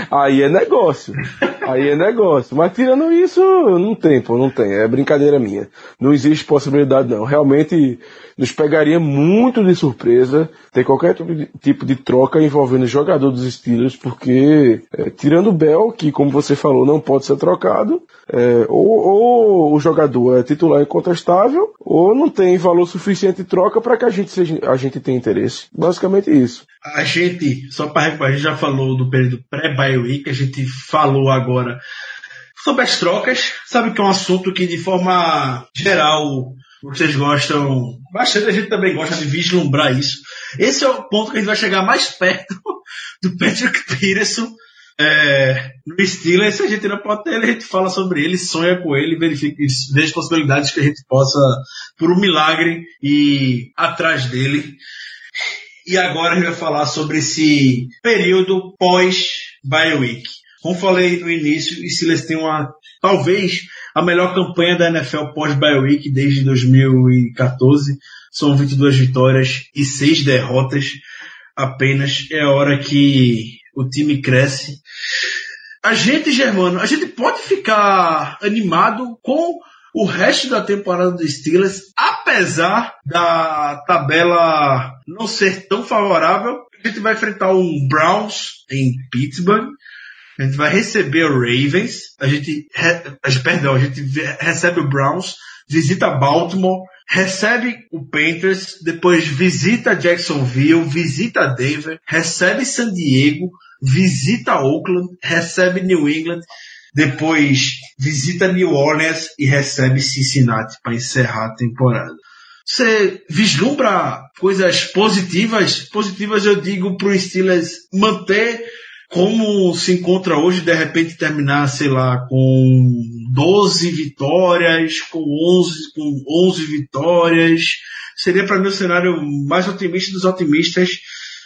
Aí é negócio. Aí é negócio. Mas tirando isso, não tem, pô, não tem. É brincadeira minha. Não existe possibilidade, não. Realmente nos pegaria muito de surpresa ter qualquer tipo de troca envolvendo jogador dos Steelers, porque, é, tirando o Bell, que, como você falou, não pode ser trocado, é, ou, ou, o jogador é titular incontestável, ou não tem valor suficiente de troca para que a gente, seja, a gente tenha interesse. Basicamente isso. A gente, só para a gente já falou do período pré-bye week, a gente falou agora sobre as trocas. Sabe que é um assunto que, de forma geral, vocês gostam, bastante a gente também gosta de vislumbrar isso. Esse é o ponto que a gente vai chegar mais perto [LAUGHS] do Patrick Peterson é, no Steelers. Se a gente não pode ter ele, a gente fala sobre ele, sonha com ele, verifica, veja possibilidades que a gente possa, por um milagre, ir atrás dele. E agora a gente vai falar sobre esse período pós-bye week. Como falei no início, o Steelers tem uma, talvez, a melhor campanha da NFL pós-bye week desde 2014. São 22 vitórias e 6 derrotas apenas. É a hora que o time cresce. A gente, Germano, a gente pode ficar animado com o resto da temporada do Steelers, apesar da tabela não ser tão favorável. A gente vai enfrentar um Browns em Pittsburgh, a gente vai receber o Ravens, a gente, re, perdão, a gente recebe o Browns, visita Baltimore, recebe o Panthers, depois visita Jacksonville, visita Denver, recebe San Diego, visita Oakland, recebe New England, depois visita New Orleans e recebe Cincinnati para encerrar a temporada. Você vislumbra coisas positivas? Positivas eu digo para o Steelers manter como se encontra hoje, de repente terminar, sei lá, com 12 vitórias, com 11, com 11 vitórias, seria para mim o cenário mais otimista dos otimistas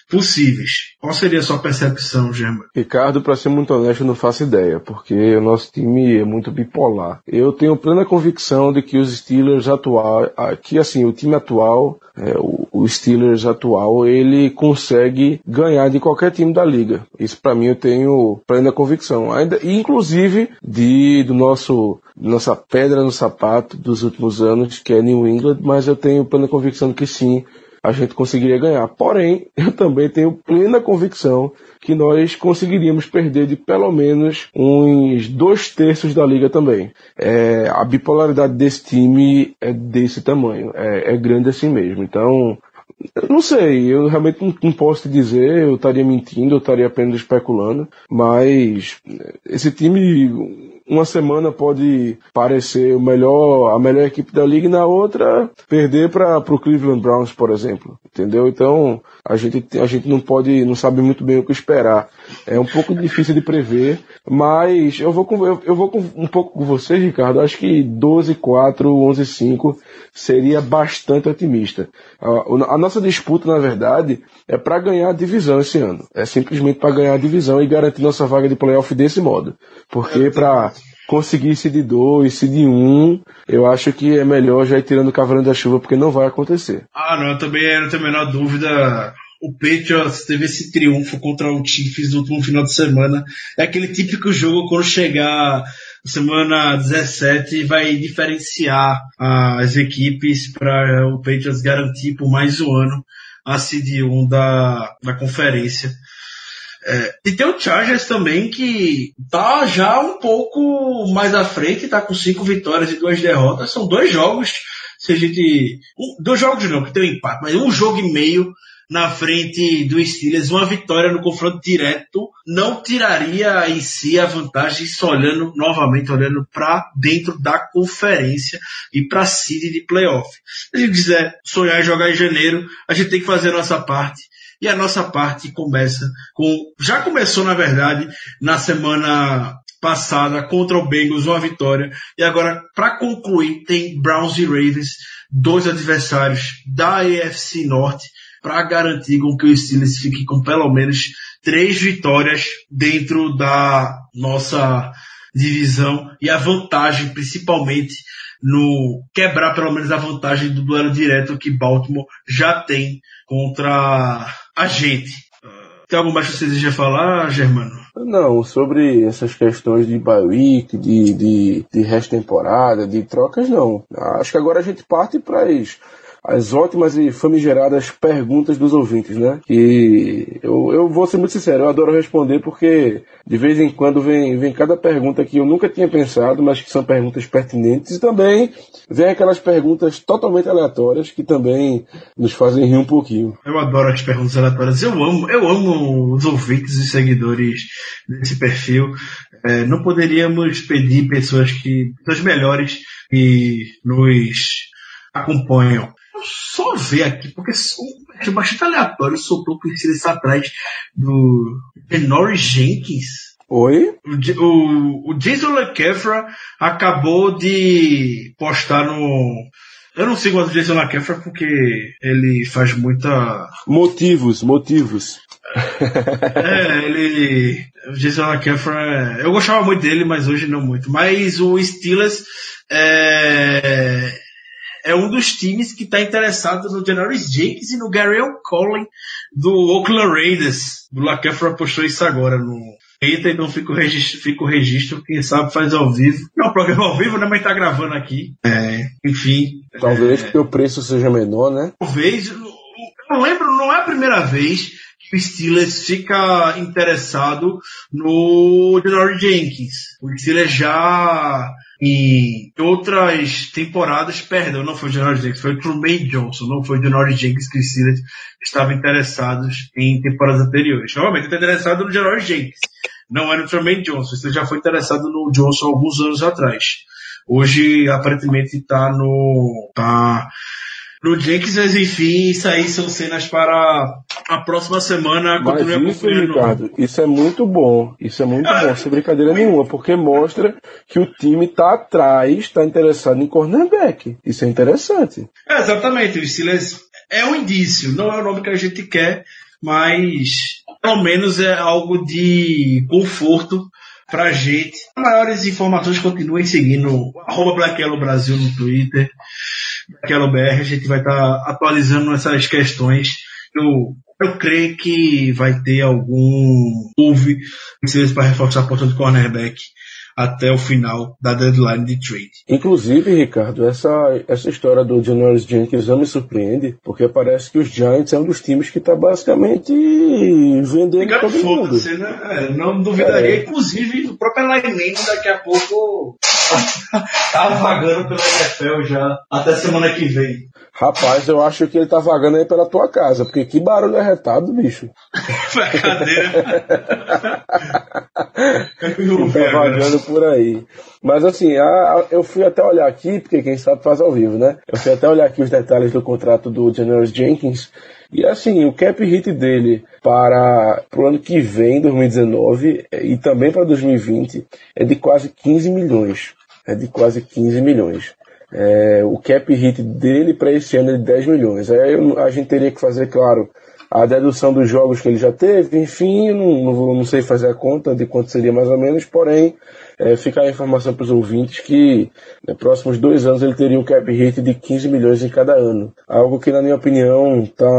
possíveis. Qual seria a sua percepção, Gemma? Ricardo, para ser muito honesto, eu não faço ideia, porque o nosso time é muito bipolar. Eu tenho plena convicção de que os Steelers atual, que assim, o time atual, é, o, o Steelers atual, ele consegue ganhar de qualquer time da liga. Isso para mim eu tenho plena convicção. Ainda, inclusive de do nosso nossa pedra no sapato dos últimos anos, que é New England, mas eu tenho plena convicção de que sim, a gente conseguiria ganhar. Porém, eu também tenho plena convicção que nós conseguiríamos perder de pelo menos uns dois terços da liga também. É, a bipolaridade desse time é desse tamanho, é, é grande assim mesmo. Então, eu não sei, eu realmente não, não, posso te dizer, eu estaria mentindo, eu estaria apenas especulando, mas esse time uma semana pode parecer o melhor, a melhor equipe da liga e na outra perder para o Cleveland Browns, por exemplo. Entendeu? Então a gente, a gente não pode, não sabe muito bem o que esperar. É um pouco difícil de prever, mas eu vou com, eu, eu vou com, um pouco com você, Ricardo. Acho que 12-4, 11-5 seria bastante otimista. A, a nossa disputa, na verdade, é para ganhar a divisão esse ano. É simplesmente para ganhar a divisão e garantir nossa vaga de playoff desse modo. Porque para conseguir de 2, de 1, um, eu acho que é melhor já ir tirando o cavalo da chuva, porque não vai acontecer. Ah, não, eu também não tenho a menor dúvida. O Patriots teve esse triunfo contra o Chiefs no último final de semana. É aquele típico jogo quando chegar semana 17 vai diferenciar as equipes para o Patriots garantir por mais um ano a seed 1 da, da conferência. É, e tem o Chargers também que tá já um pouco mais à frente, tá com cinco vitórias e duas derrotas. São dois jogos, se a gente. Um, dois jogos não, que tem um empate, mas um jogo e meio na frente do Steelers, uma vitória no confronto direto não tiraria em si a vantagem, só olhando novamente, olhando para dentro da conferência e para a seed de playoff. Se a gente quiser sonhar em jogar em janeiro, a gente tem que fazer a nossa parte E a nossa parte começa com. Já começou, na verdade, na semana passada contra o Bengals, uma vitória. E agora, para concluir, tem Browns e Ravens, dois adversários da AFC Norte, para garantir com que o Steelers fique com pelo menos três vitórias dentro da nossa divisão e a vantagem, principalmente, no quebrar pelo menos a vantagem do duelo direto que Baltimore já tem contra a gente. Tem algo mais que você deseja falar, Germano? Não, sobre essas questões de bye week, de, de, de resto-temporada, de trocas, não. Acho que agora a gente parte para isso as ótimas e famigeradas perguntas dos ouvintes, né? E eu, eu vou ser muito sincero, eu adoro responder porque de vez em quando vem, vem cada pergunta que eu nunca tinha pensado, mas que são perguntas pertinentes, e também vem aquelas perguntas totalmente aleatórias que também nos fazem rir um pouquinho. Eu adoro as perguntas aleatórias, eu amo, eu amo os ouvintes e seguidores desse perfil. É, não poderíamos pedir pessoas que, pessoas melhores que nos acompanham só ver aqui, porque é bastante aleatório, soltou coincidência atrás do Norris Jenkins. Oi? O, o, Jason LeCafra acabou de postar no. Eu não sigo o Jason LeCafra porque ele faz muita. Motivos, motivos. [LAUGHS] é, ele. O Jason LeCafra. Eu gostava muito dele, mas hoje não muito. Mas o Steelers. É, é um dos times que está interessado no Janoris Jenkins e no Gary Collin do Oakland Raiders. O LaCafra apostou isso agora no Eita, então fica o registro, fica o registro, quem sabe faz ao vivo. Não, o programa ao vivo, né? Mas tá gravando aqui. É, enfim. Talvez é, porque o preço seja menor, né? Talvez. Eu lembro, não é a primeira vez que o Steelers fica interessado no Janoris Jenkins. O Steelers já em outras temporadas, perdão, não foi o Janoris Jenkins, foi o Truman Johnson, não foi o Janoris Jenkins que os Steelers estavam interessados em temporadas anteriores. Novamente, está interessado no Janoris Jenkins, não era o Truman Johnson, você já foi interessado no Johnson alguns anos atrás. Hoje, aparentemente, está no, tá no Jenkins, mas enfim, isso aí são cenas para a próxima semana. Mas isso, Ricardo, isso é muito bom. Isso é muito ah, bom, sem brincadeira nenhuma, porque mostra que o time está atrás, está interessado em cornerback. Isso é interessante. É, exatamente. O Steelers é um indício, não é o nome que a gente quer, mas pelo menos é algo de conforto pra gente. Maiores informações continuem seguindo arroba Black Yellow Brasil no Twitter. Black BR, a gente vai estar tá atualizando essas questões. Eu, eu creio que vai ter algum move para reforçar a porta do cornerback até o final da deadline de trade. Inclusive, Ricardo, essa, essa história do Janoris Jenkins não me surpreende, porque parece que os Giants é um dos times que está basicamente vendendo Fica todo mundo. Né? É, não duvidaria, é. inclusive, o próprio Lineman daqui a pouco [LAUGHS] tá vagando pela NFL já até semana que vem. Rapaz, eu acho que ele tá vagando aí pela tua casa, porque que barulho arretado, bicho. [LAUGHS] Brincadeira. [LAUGHS] tá vagando por aí. Mas assim, a, a, eu fui até olhar aqui, porque quem sabe faz ao vivo, né? Eu fui até olhar aqui os detalhes do contrato do General Jenkins. E assim, o cap hit dele para o ano que vem, 2019, e também para 2020, é de quase 15 milhões. É de quase 15 milhões. É, o cap hit dele para esse ano é de 10 milhões. Aí a gente teria que fazer, claro, a dedução dos jogos que ele já teve, enfim, não, não, não sei fazer a conta de quanto seria mais ou menos, porém, é, fica a informação para os ouvintes que nos próximos dois anos ele teria um cap hit de 15 milhões em cada ano. Algo que, na minha opinião, está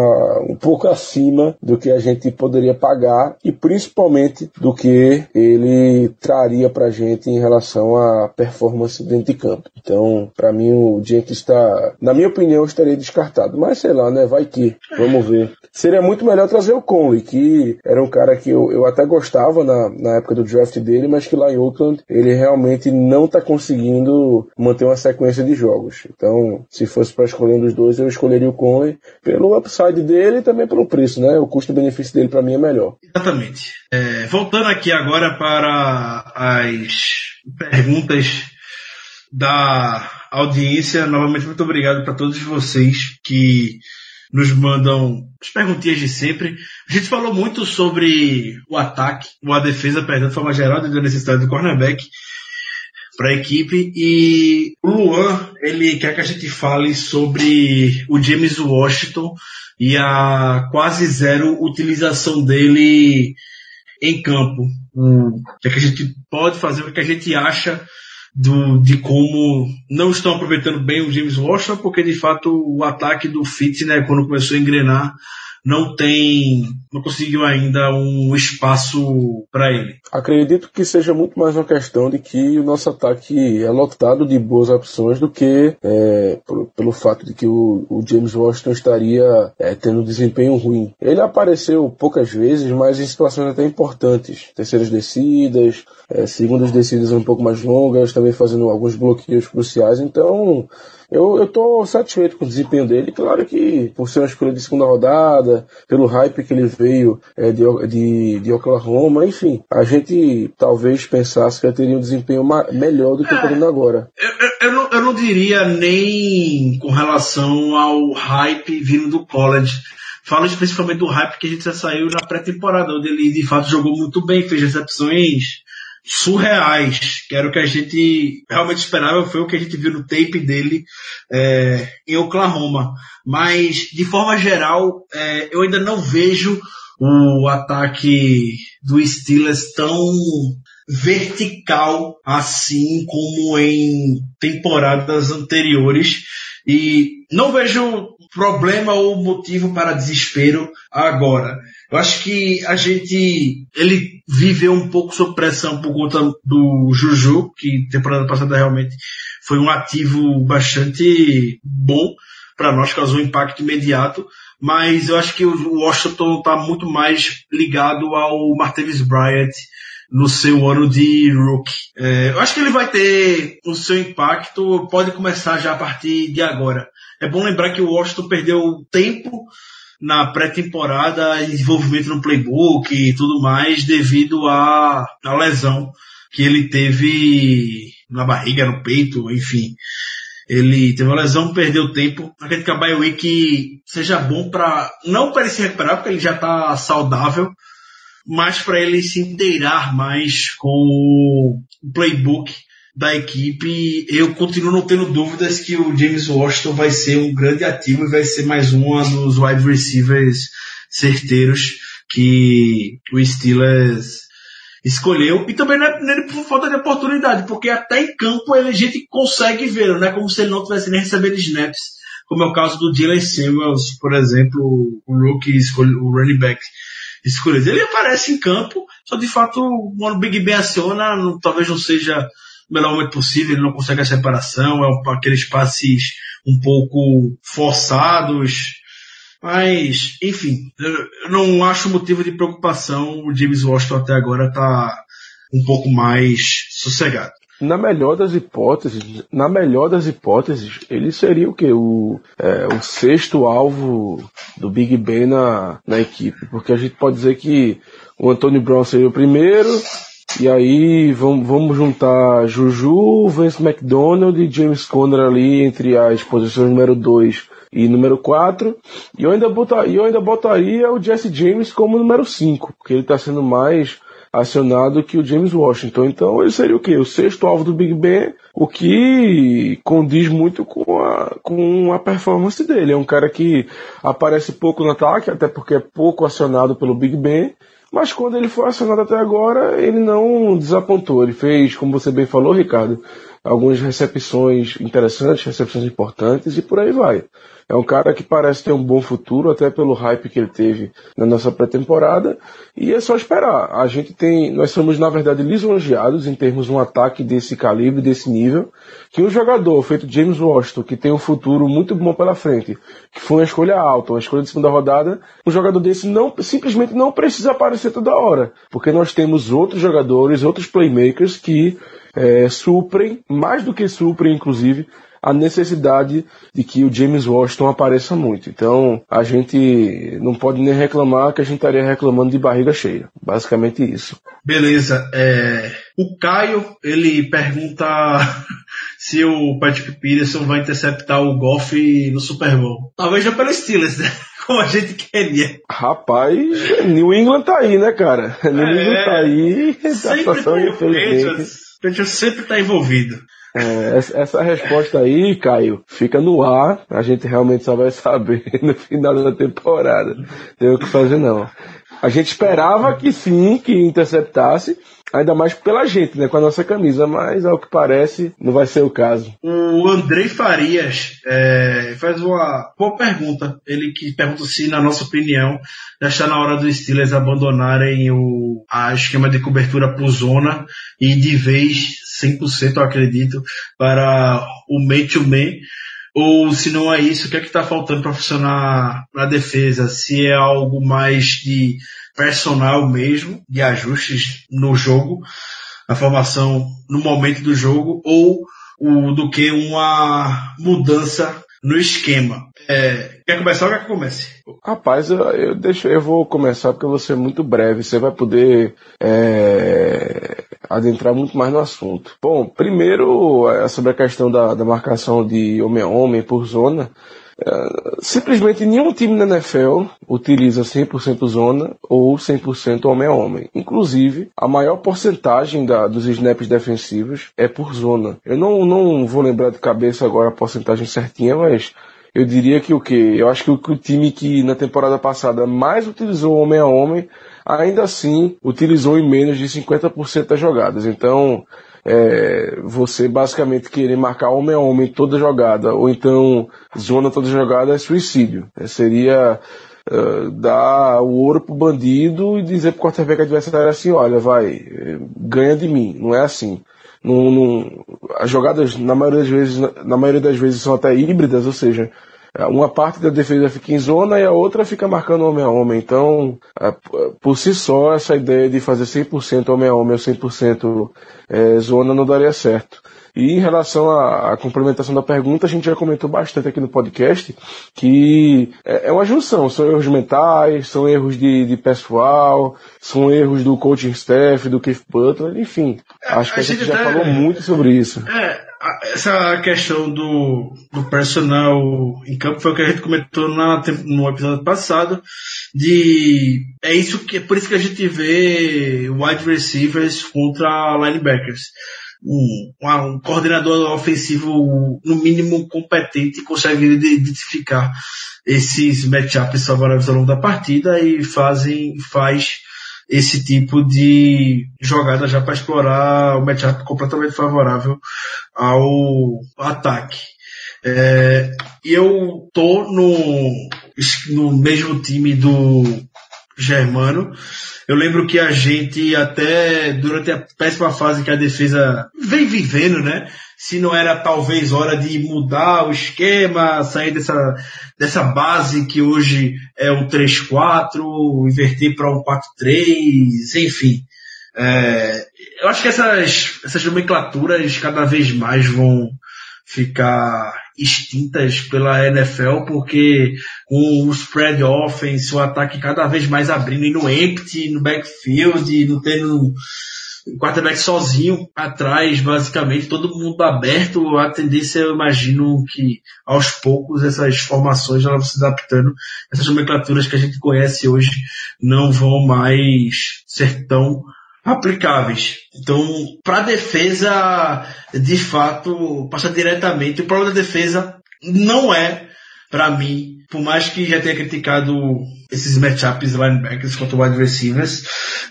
um pouco acima do que a gente poderia pagar e principalmente do que ele traria para a gente em relação à performance dentro de campo. Então, para mim, o Jenkins está, na minha opinião, estaria descartado. Mas sei lá, né? Vai que. Vamos ver. Seria muito melhor trazer o Conley, que era um cara que eu, eu até gostava na, na época do draft dele, mas que lá em Oakland ele realmente não está conseguindo manter uma sequência de jogos. Então, se fosse para escolher um dos dois, eu escolheria o Conley pelo upside dele e também pelo preço, né? O custo-benefício dele para mim é melhor. Exatamente. É, voltando aqui agora para as perguntas da audiência, novamente muito obrigado para todos vocês que nos mandam as perguntinhas de sempre. A gente falou muito sobre o ataque, ou a defesa, perdão, de forma geral, da necessidade do cornerback para a equipe. E o Luan, ele quer que a gente fale sobre o James Washington e a quase zero utilização dele em campo. O que, é que a gente pode fazer, o que a gente acha do, de como não estão aproveitando bem o James Washington, porque de fato o ataque do Fitz, né, quando começou a engrenar, não tem, não conseguiu ainda um espaço para ele. Acredito que seja muito mais uma questão de que o nosso ataque é lotado de boas opções do que é, pelo, pelo, fato de que o, o James Washington estaria é, tendo desempenho ruim. Ele apareceu poucas vezes, mas em situações até importantes. Terceiras descidas, é, segundas descidas um pouco mais longas, também fazendo alguns bloqueios cruciais. Então, eu, eu tô satisfeito com o desempenho dele. Claro que por ser uma escolha de segunda rodada, pelo hype que ele veio é, de, de, de, Oklahoma, enfim, a gente talvez pensasse que ele teria um desempenho melhor do que é, está tendo agora. Eu, eu, eu, não, eu não diria nem com relação ao hype vindo do college. Falo especificamente do hype que a gente já saiu na pré-temporada, onde ele de fato jogou muito bem, fez recepções surreais, que era o que a gente realmente esperava, foi o que a gente viu no tape dele é, em Oklahoma. Mas, de forma geral, é, eu ainda não vejo o ataque do Steelers tão vertical assim como em temporadas anteriores e não vejo problema ou motivo para desespero agora. Eu acho que a gente, ele viveu um pouco sob pressão por conta do Juju, que temporada passada realmente foi um ativo bastante bom para nós, causou um impacto imediato, mas eu acho que o Washington está muito mais ligado ao Martavis Bryant no seu ano de rookie. É, eu acho que ele vai ter o seu impacto, pode começar já a partir de agora. É bom lembrar que o Washington perdeu tempo na pré-temporada, desenvolvimento no playbook e tudo mais, devido à, à lesão que ele teve na barriga, no peito, enfim. Ele teve uma lesão, perdeu tempo. Acredito que a bye week seja bom para não para ele se recuperar, porque ele já está saudável, mas para ele se inteirar mais com o playbook da equipe, eu continuo não tendo dúvidas que o James Washington vai ser um grande ativo e vai ser mais um dos wide receivers certeiros que o Steelers escolheu. E também não é, não é por falta de oportunidade, porque até em campo a gente consegue ver, não é como se ele não tivesse nem recebendo snaps, como é o caso do Dylan Samuels, por exemplo, o rookie, o running back escolhido. Ele aparece em campo, só de fato, quando o Big Ben aciona, não, talvez não seja melhor momento possível, ele não consegue a separação, é aqueles passes um pouco forçados. Mas, enfim, eu não acho motivo de preocupação. O James Washington até agora está um pouco mais sossegado. Na melhor das hipóteses, na melhor das hipóteses, ele seria o que? O, é, o sexto alvo do Big Ben na, na equipe. Porque a gente pode dizer que o Antônio Brown seria o primeiro, e aí vamos, vamos juntar Juju, Vince McDonald e James Conner ali entre as posições número 2 e número 4. E eu ainda, botaria, eu ainda botaria o Jesse James como número 5, porque ele está sendo mais acionado que o James Washington. Então ele seria o quê? O sexto alvo do Big Ben, o que condiz muito com a, com a performance dele. É um cara que aparece pouco no ataque, até porque é pouco acionado pelo Big Ben, mas quando ele foi acionado até agora, ele não desapontou. Ele fez, como você bem falou, Ricardo, algumas recepções interessantes, recepções importantes e por aí vai. É um cara que parece ter um bom futuro, até pelo hype que ele teve na nossa pré-temporada. E é só esperar. A gente tem, nós somos na verdade lisonjeados em termos de um ataque desse calibre, desse nível, que um jogador feito James Washington, que tem um futuro muito bom pela frente, que foi uma escolha alta, uma escolha de segunda rodada, um jogador desse não simplesmente não precisa aparecer toda hora, porque nós temos outros jogadores, outros playmakers que é, suprem, mais do que suprem, inclusive, a necessidade de que o James Washington apareça muito. Então, a gente não pode nem reclamar que a gente estaria reclamando de barriga cheia. Basicamente isso. Beleza. É... O Caio, ele pergunta [LAUGHS] se o Patrick Peterson vai interceptar o Goff no Super Bowl. Talvez já pelo Steelers, né? [LAUGHS] Como a gente queria. Rapaz, New England tá aí, né, cara? New England tá aí. A Sempre situação, tá infelizmente. envolvido. O Patriots sempre tá envolvido. É, essa, resposta aí, Caio, fica no ar. A gente realmente só vai saber [LAUGHS] no final da temporada. Tem o que fazer, não. A gente esperava que sim, que interceptasse, ainda mais pela gente, né, com a nossa camisa, mas ao que parece, não vai ser o caso. O Andrei Farias é, faz uma boa pergunta. Ele que pergunta se, na nossa opinião, já está na hora dos Steelers abandonarem o a esquema de cobertura por zona e de vez 100%, eu acredito, para o man-to-man. Ou se não é isso, o que é que está faltando para funcionar na defesa? Se é algo mais de personal mesmo, de ajustes no jogo, na formação no momento do jogo, ou o, do que uma mudança no esquema. É, quer começar ou quer que comece? Rapaz, eu, eu, deixo, eu vou começar porque eu vou ser muito breve. Você vai poder é, adentrar muito mais no assunto. Bom, primeiro é sobre a questão da, da marcação de homem a homem por zona. É, simplesmente nenhum time na NFL utiliza 100% zona ou 100% homem a homem. Inclusive, a maior porcentagem da, dos snaps defensivos é por zona. Eu não, não vou lembrar de cabeça agora a porcentagem certinha, mas eu diria que o que? Eu acho que o, time que na temporada passada mais utilizou homem a homem, ainda assim utilizou em menos de 50% das jogadas. Então, é, você basicamente querer marcar homem a homem toda jogada, ou então zona toda jogada é suicídio. É, seria uh, dar o ouro pro bandido e dizer pro quarterback adversário assim, olha, vai, ganha de mim. Não é assim. As jogadas, na maioria das vezes, na maioria das vezes são até híbridas, ou seja, uma parte da defesa fica em zona e a outra fica marcando homem a homem. Então, por si só, essa ideia de fazer 100% homem a homem ou 100% é, zona não daria certo. E em relação à, à, complementação da pergunta, a gente já comentou bastante aqui no podcast que é, é uma junção, são erros mentais, são erros de, de, pessoal, são erros do coaching staff, do Keith Butler, enfim. É, acho que a a gente gente já tá- falou muito sobre isso. É, a- essa questão do, do personal em campo foi o que a gente comentou na, no episódio passado. De é isso que é por isso que a gente vê wide receivers contra linebackers. Um, um coordenador ofensivo no mínimo competente consegue identificar esses matchups favoráveis ao longo da partida e fazem faz esse tipo de jogada já para explorar o matchup completamente favorável ao ataque. É, eu tô no, no mesmo time do Germano. Eu lembro que a gente até durante a péssima fase que a defesa vem vivendo, né? Se não era talvez hora de mudar o esquema, sair dessa, dessa base que hoje é um 3-4, inverter para um 4-3, enfim. É, eu acho que essas, essas nomenclaturas cada vez mais vão ficar extintas pela NFL, porque com o spread offense, o ataque cada vez mais abrindo e no empty, no backfield, não tendo o quarterback sozinho atrás, basicamente, todo mundo aberto, a tendência eu imagino que aos poucos essas formações elas vão se adaptando, essas nomenclaturas que a gente conhece hoje não vão mais ser tão aplicáveis. Então, para defesa, de fato, passa diretamente. O problema da defesa não é, para mim, por mais que já tenha criticado esses matchups linebackers contra wide receivers,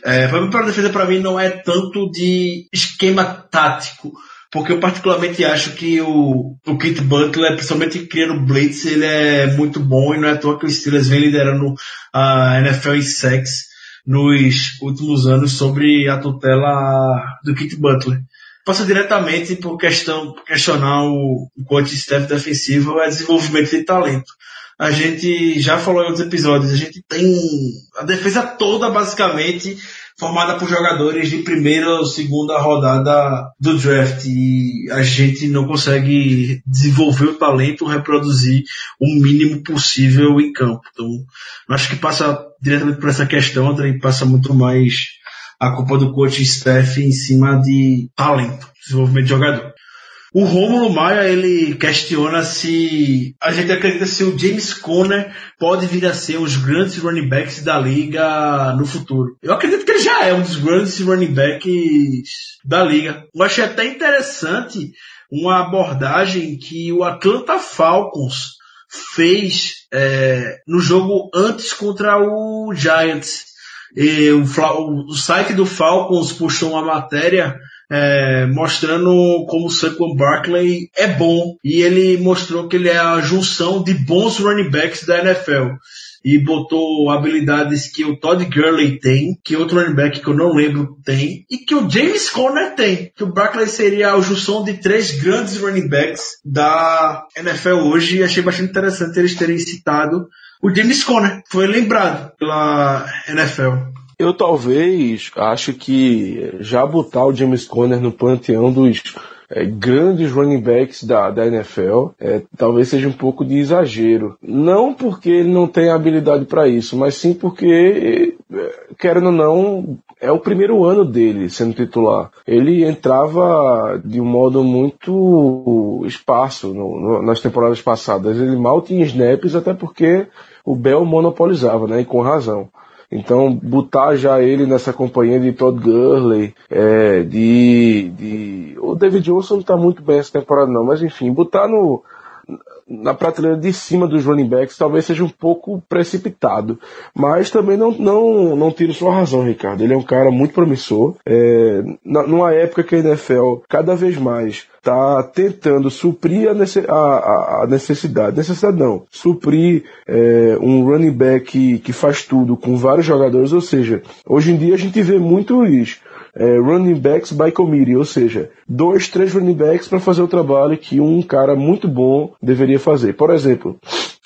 é, para para defesa, para mim, não é tanto de esquema tático. Porque eu particularmente acho que o, o Kit Butler, principalmente criando blitz, ele é muito bom e não é à toa que o Steelers vem liderando a NFL em sacks nos últimos anos sobre a tutela do Kit Butler. Passa diretamente por questão, por questionar o, o coach staff defensivo é desenvolvimento de talento. A gente já falou em outros episódios, a gente tem a defesa toda basicamente formada por jogadores de primeira ou segunda rodada do draft e a gente não consegue desenvolver o talento, reproduzir o mínimo possível em campo. Então, acho que passa diretamente por essa questão, André, passa muito mais a culpa do coach staff em cima de talento, desenvolvimento de jogador. O Rômulo Maia, ele questiona se a gente acredita se o James Conner pode vir a ser um dos grandes running backs da liga no futuro. Eu acredito que ele já é um dos grandes running backs da liga. Eu achei até interessante uma abordagem que o Atlanta Falcons fez é, no jogo antes contra o Giants. E o, o site do Falcons puxou uma matéria é, mostrando como o Saquon Barkley é bom e ele mostrou que ele é a junção de bons running backs da NFL e botou habilidades que o Todd Gurley tem, que outro running back que eu não lembro tem, e que o James Conner tem. Que o Barkley seria a junção de três grandes running backs da NFL hoje e achei bastante interessante eles terem citado o James Conner, foi lembrado pela NFL. Eu talvez acho que já botar o James Conner no panteão dos é, grandes running backs da, da NFL, é, talvez seja um pouco de exagero. Não porque ele não tem habilidade para isso, mas sim porque, é, querendo ou não, é o primeiro ano dele sendo titular. Ele entrava de um modo muito esparso no, no, nas temporadas passadas. Ele mal tinha snaps, até porque o Bell monopolizava, né? E com razão. Então, botar já ele nessa companhia de Todd Gurley, é, de, de. O David Johnson não está muito bem essa temporada, não, mas enfim, botar no, na prateleira de cima dos running backs talvez seja um pouco precipitado. Mas também não, não, não tiro sua razão, Ricardo. Ele é um cara muito promissor. É, numa época que a NFL cada vez mais está tentando suprir a, necessidade, necessidade não, suprir é, um running back que, que faz tudo com vários jogadores, ou seja, hoje em dia a gente vê muito isso é, running backs by committee, ou seja, dois, três running backs para fazer o trabalho que um cara muito bom deveria fazer. Por exemplo,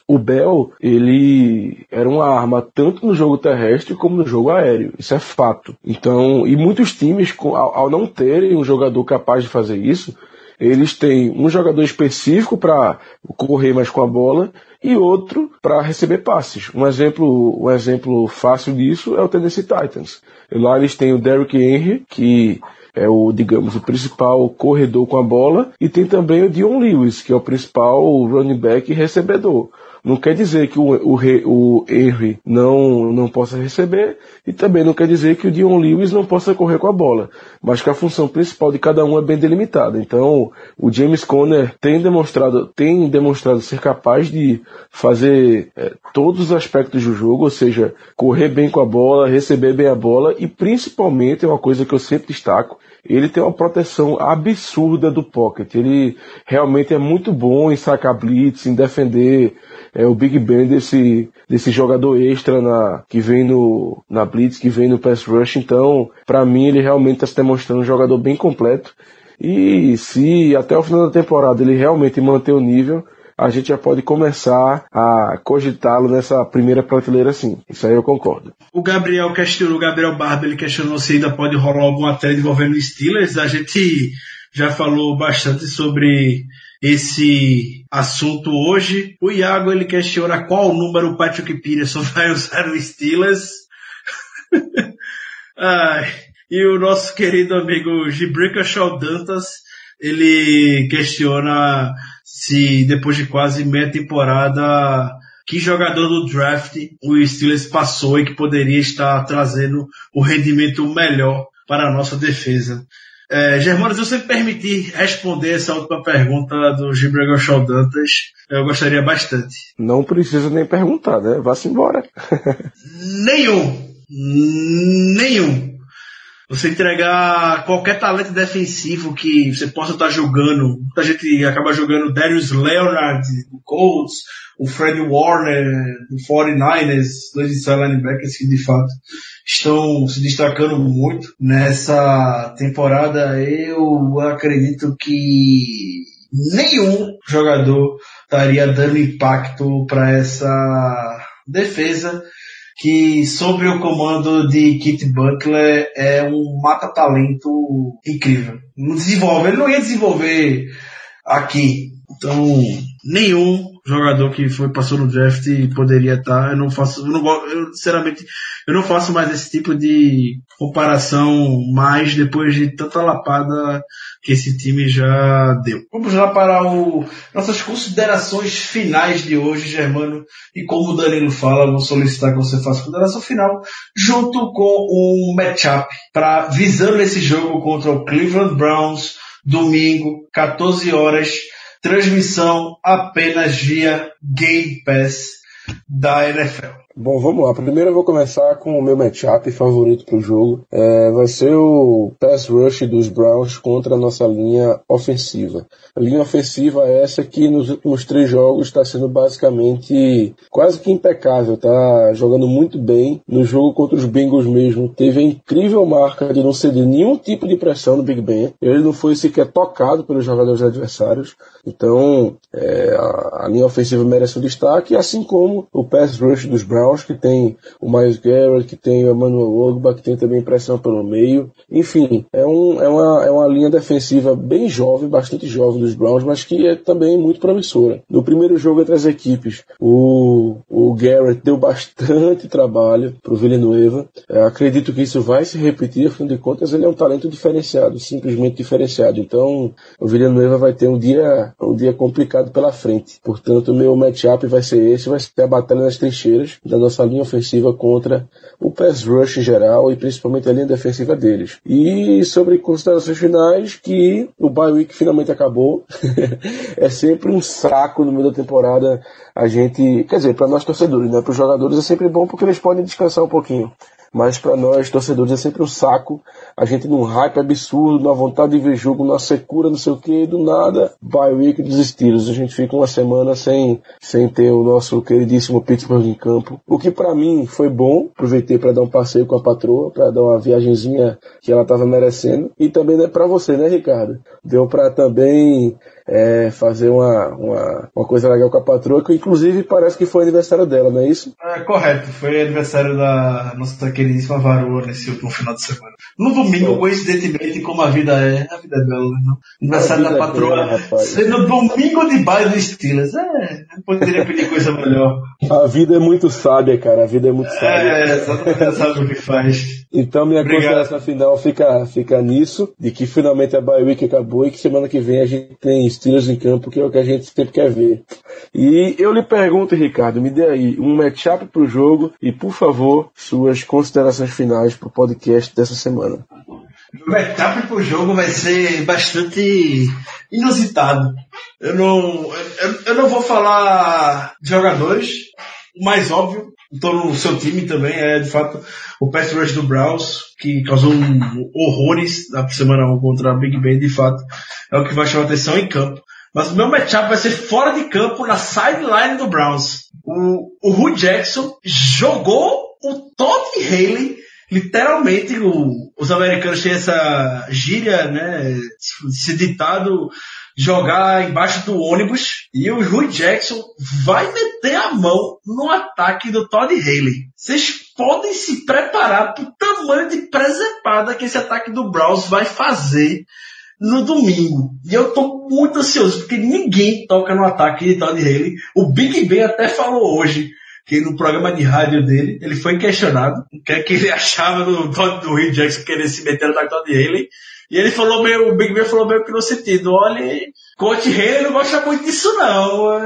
o Bell, ele era uma arma tanto no jogo terrestre como no jogo aéreo. Isso é fato. Então, e muitos times, ao, ao não terem um jogador capaz de fazer isso, eles têm um jogador específico para correr mais com a bola e outro para receber passes. Um exemplo, um exemplo fácil disso é o Tennessee Titans. Lá eles têm o Derrick Henry, que é o, digamos, o principal corredor com a bola, e tem também o Dion Lewis, que é o principal running back e recebedor. Não quer dizer que o, o, o Henry não, não possa receber e também não quer dizer que o Dion Lewis não possa correr com a bola, mas que a função principal de cada um é bem delimitada. Então, o James Conner tem demonstrado, tem demonstrado ser capaz de fazer é, todos os aspectos do jogo, ou seja, correr bem com a bola, receber bem a bola e principalmente, é uma coisa que eu sempre destaco, ele tem uma proteção absurda do pocket. Ele realmente é muito bom em sacar blitz, em defender é o Big Ben desse, desse jogador extra na, que vem no, na Blitz, que vem no Pass Rush. Então, para mim, ele realmente está se demonstrando um jogador bem completo. E se até o final da temporada ele realmente manter o nível, a gente já pode começar a cogitá-lo nessa primeira prateleira sim. Isso aí eu concordo. O Gabriel questionou, o Gabriel Barba, ele questionou se ainda pode rolar alguma trade envolvendo Steelers. A gente já falou bastante sobre esse assunto hoje. O Iago ele questiona qual número o Patrick Peterson [LAUGHS] vai usar no Steelers. [LAUGHS] E o nosso querido amigo Gibrica Dantas, ele questiona se depois de quase meia temporada que jogador do draft o Steelers passou e que poderia estar trazendo o rendimento melhor para a nossa defesa. É, Germano, se você me permitir responder essa última pergunta do Shaw Dantas, eu gostaria bastante. Não precisa nem perguntar, né? Vá-se embora. [LAUGHS] Nenhum. Nenhum. Você entregar qualquer talento defensivo que você possa estar jogando. Muita gente acaba jogando Darius Leonard, do Colts, o Fred Warner, do 49ers, dois inside linebackers que de fato estão se destacando muito nessa temporada. Eu acredito que nenhum jogador estaria dando impacto para essa defesa que sobre o comando de Kit Butler é um mata-talento incrível. Não desenvolve, ele não ia desenvolver aqui. Então, nenhum jogador que foi passou no draft e poderia estar. Eu não faço, eu não, eu, sinceramente, eu não faço mais esse tipo de comparação mais depois de tanta lapada que esse time já deu. Vamos lá para o, nossas considerações finais de hoje, Germano. E como o Danilo fala, vou solicitar que você faça a consideração final, junto com um matchup para visando esse jogo contra o Cleveland Browns, domingo, 14 horas, transmissão apenas via Game Pass da NFL. Bom, vamos lá. Primeiro eu vou começar com o meu matchup favorito para o jogo. É, vai ser o pass rush dos Browns contra a nossa linha ofensiva. A linha ofensiva é essa que nos últimos três jogos está sendo basicamente quase que impecável, tá jogando muito bem. No jogo contra os Bengals mesmo, teve a incrível marca de não ceder nenhum tipo de pressão no Big Ben. Ele não foi sequer tocado pelos jogadores adversários. Então, é, a, a linha ofensiva merece um destaque, assim como o pass rush dos Browns Que tem o Miles Garrett, que tem o Emmanuel Ogba, que tem também pressão pelo meio. Enfim, é, um, é, uma, é uma linha defensiva bem jovem, bastante jovem dos Browns, mas que é também muito promissora. No primeiro jogo entre as equipes, o, o Garrett deu bastante [LAUGHS] trabalho para o Villanueva. É, acredito que isso vai se repetir, afinal de contas, ele é um talento diferenciado, simplesmente diferenciado. Então, o Villanueva vai ter um dia, um dia complicado pela frente. Portanto, o meu matchup vai ser esse, vai ser a batalha nas trincheiras da nossa linha ofensiva contra o pass rush em geral e principalmente a linha defensiva deles. E sobre considerações finais, que o bye week finalmente acabou. [LAUGHS] é sempre um saco no meio da temporada a gente, quer dizer, para nós torcedores, né? Para os jogadores é sempre bom porque eles podem descansar um pouquinho. Mas para nós, torcedores, é sempre um saco. A gente num hype absurdo, na vontade de ver jogo, na secura, não sei o que, do nada, bye week dos estilos. A gente fica uma semana sem, sem ter o nosso queridíssimo Pittsburgh em campo. O que para mim foi bom, aproveitei para dar um passeio com a patroa, para dar uma viagenzinha que ela estava merecendo. E também é para você, né, Ricardo? Deu para também é, fazer uma, uma, uma, coisa legal com a patroa, que inclusive parece que foi aniversário dela, não é isso? É, correto, foi aniversário da nossa queridíssima varoa nesse último final de semana. No domingo, coincidentemente, como a vida é, a vida é bela, né? Aniversário da é patroa, bela, sendo domingo de baile do Steelers, é, não poderia pedir coisa melhor. A vida é muito sábia, cara, a vida é muito sábia. É, exatamente, sabe o que faz. Então minha Obrigado. consideração final fica, fica nisso, de que finalmente a bye week acabou e que semana que vem a gente tem Steelers em campo, que é o que a gente sempre quer ver. E eu lhe pergunto, Ricardo, me dê aí um matchup para o jogo e, por favor, suas considerações finais para o podcast dessa semana. O matchup para o jogo vai ser bastante inusitado. Eu não, eu, eu não vou falar de jogadores, o mais óbvio, então no seu time também é de fato o pass rush do Browns, que causou um, horrores na semana 1 contra a Big Ben, de fato, é o que vai chamar atenção em campo. Mas o meu matchup vai ser fora de campo, na sideline do Browns. O, o Hugh Jackson jogou o Todd Haley literalmente o, os americanos têm essa gíria, né? Esse ditado jogar embaixo do ônibus e o Rui Jackson vai meter a mão no ataque do Todd Haley. Vocês podem se preparar para o tamanho de presepada que esse ataque do Browns vai fazer no domingo. E eu tô muito ansioso, porque ninguém toca no ataque de Todd Haley. O Big Ben até falou hoje que no programa de rádio dele, ele foi questionado o que é que ele [LAUGHS] achava do, do, do Will Jackson querer se meter no ataque do Todd Haley. E ele falou meio, o Big Ben falou meio que no sentido, olha, Coach Haley não gosta muito disso não.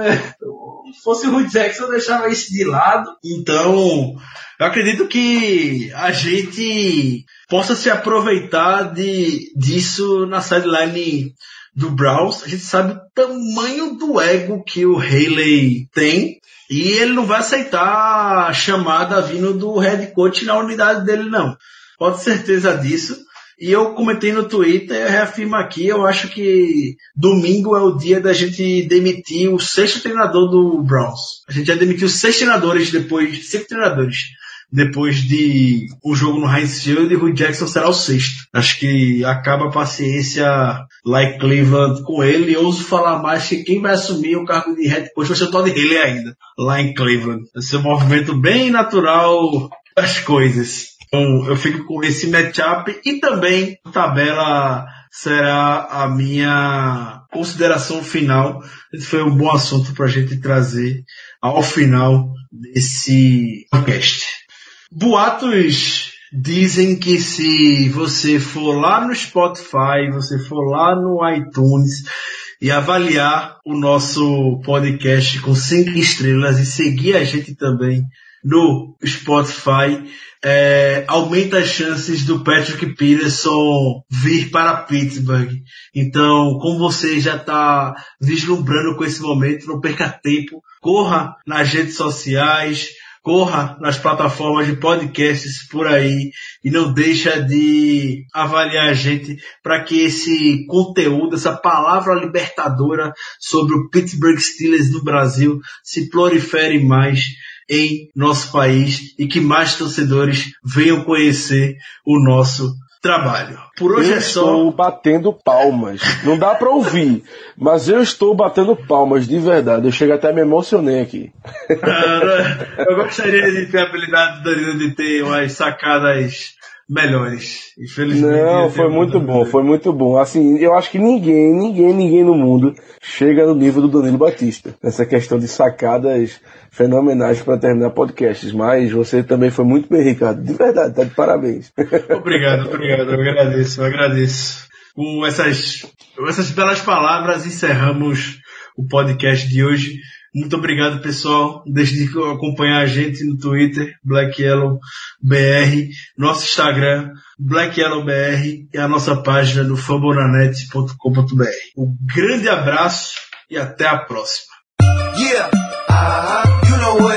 Se fosse o Will Jackson, eu deixava isso de lado. Então, eu acredito que a gente possa se aproveitar de, disso na sideline do Browns. A gente sabe o tamanho do ego que o Haley tem. E ele não vai aceitar a chamada vindo do head coach na unidade dele, não. Pode certeza disso. E eu comentei no Twitter, eu reafirmo aqui, eu acho que domingo é o dia da gente demitir o sexto treinador do Browns. A gente já demitiu seis treinadores depois, cinco treinadores depois de o jogo no Heinz Field e o Jackson será o sexto. Acho que acaba a paciência lá em Cleveland com ele e ouso falar mais que quem vai assumir o cargo de head coach vai ser o Todd Haley ainda, lá em Cleveland. Vai ser um movimento bem natural das coisas. Então, eu fico com esse matchup e também tabela será a minha consideração final. Esse foi um bom assunto para a gente trazer ao final desse podcast. Boatos dizem que se você for lá no Spotify, você for lá no iTunes e avaliar o nosso podcast com cinco estrelas e seguir a gente também no Spotify, é, aumenta as chances do Patrick Peterson vir para Pittsburgh. Então, como você já está vislumbrando com esse momento, não perca tempo, corra nas redes sociais, corra nas plataformas de podcasts por aí e não deixa de avaliar a gente para que esse conteúdo, essa palavra libertadora sobre o Pittsburgh Steelers no Brasil se prolifere mais em nosso país e que mais torcedores venham conhecer o nosso trabalho. Por hoje eu é só. estou batendo palmas. Não dá pra ouvir, mas eu estou batendo palmas de verdade. Eu chego até a me emocionei aqui. Cara, eu gostaria de ter a habilidade do Danilo de ter umas sacadas melhores. Infelizmente. Não, foi muito bom, foi muito bom. Assim, eu acho que ninguém, ninguém, ninguém no mundo chega no nível do Danilo Batista. Nessa questão de sacadas fenomenais para terminar podcasts. Mas você também foi muito bem, Ricardo. De verdade, tá de parabéns. [LAUGHS] Obrigado, obrigado, eu agradeço, eu agradeço. Com essas, com essas belas palavras, encerramos o podcast de hoje. Muito obrigado, pessoal. Deixe de acompanhar a gente no Twitter, Black Yellow BR, nosso Instagram, Black Yellow BR e a nossa página no fambonanet.com.br. Um grande abraço e até a próxima. Yeah, uh-huh. You know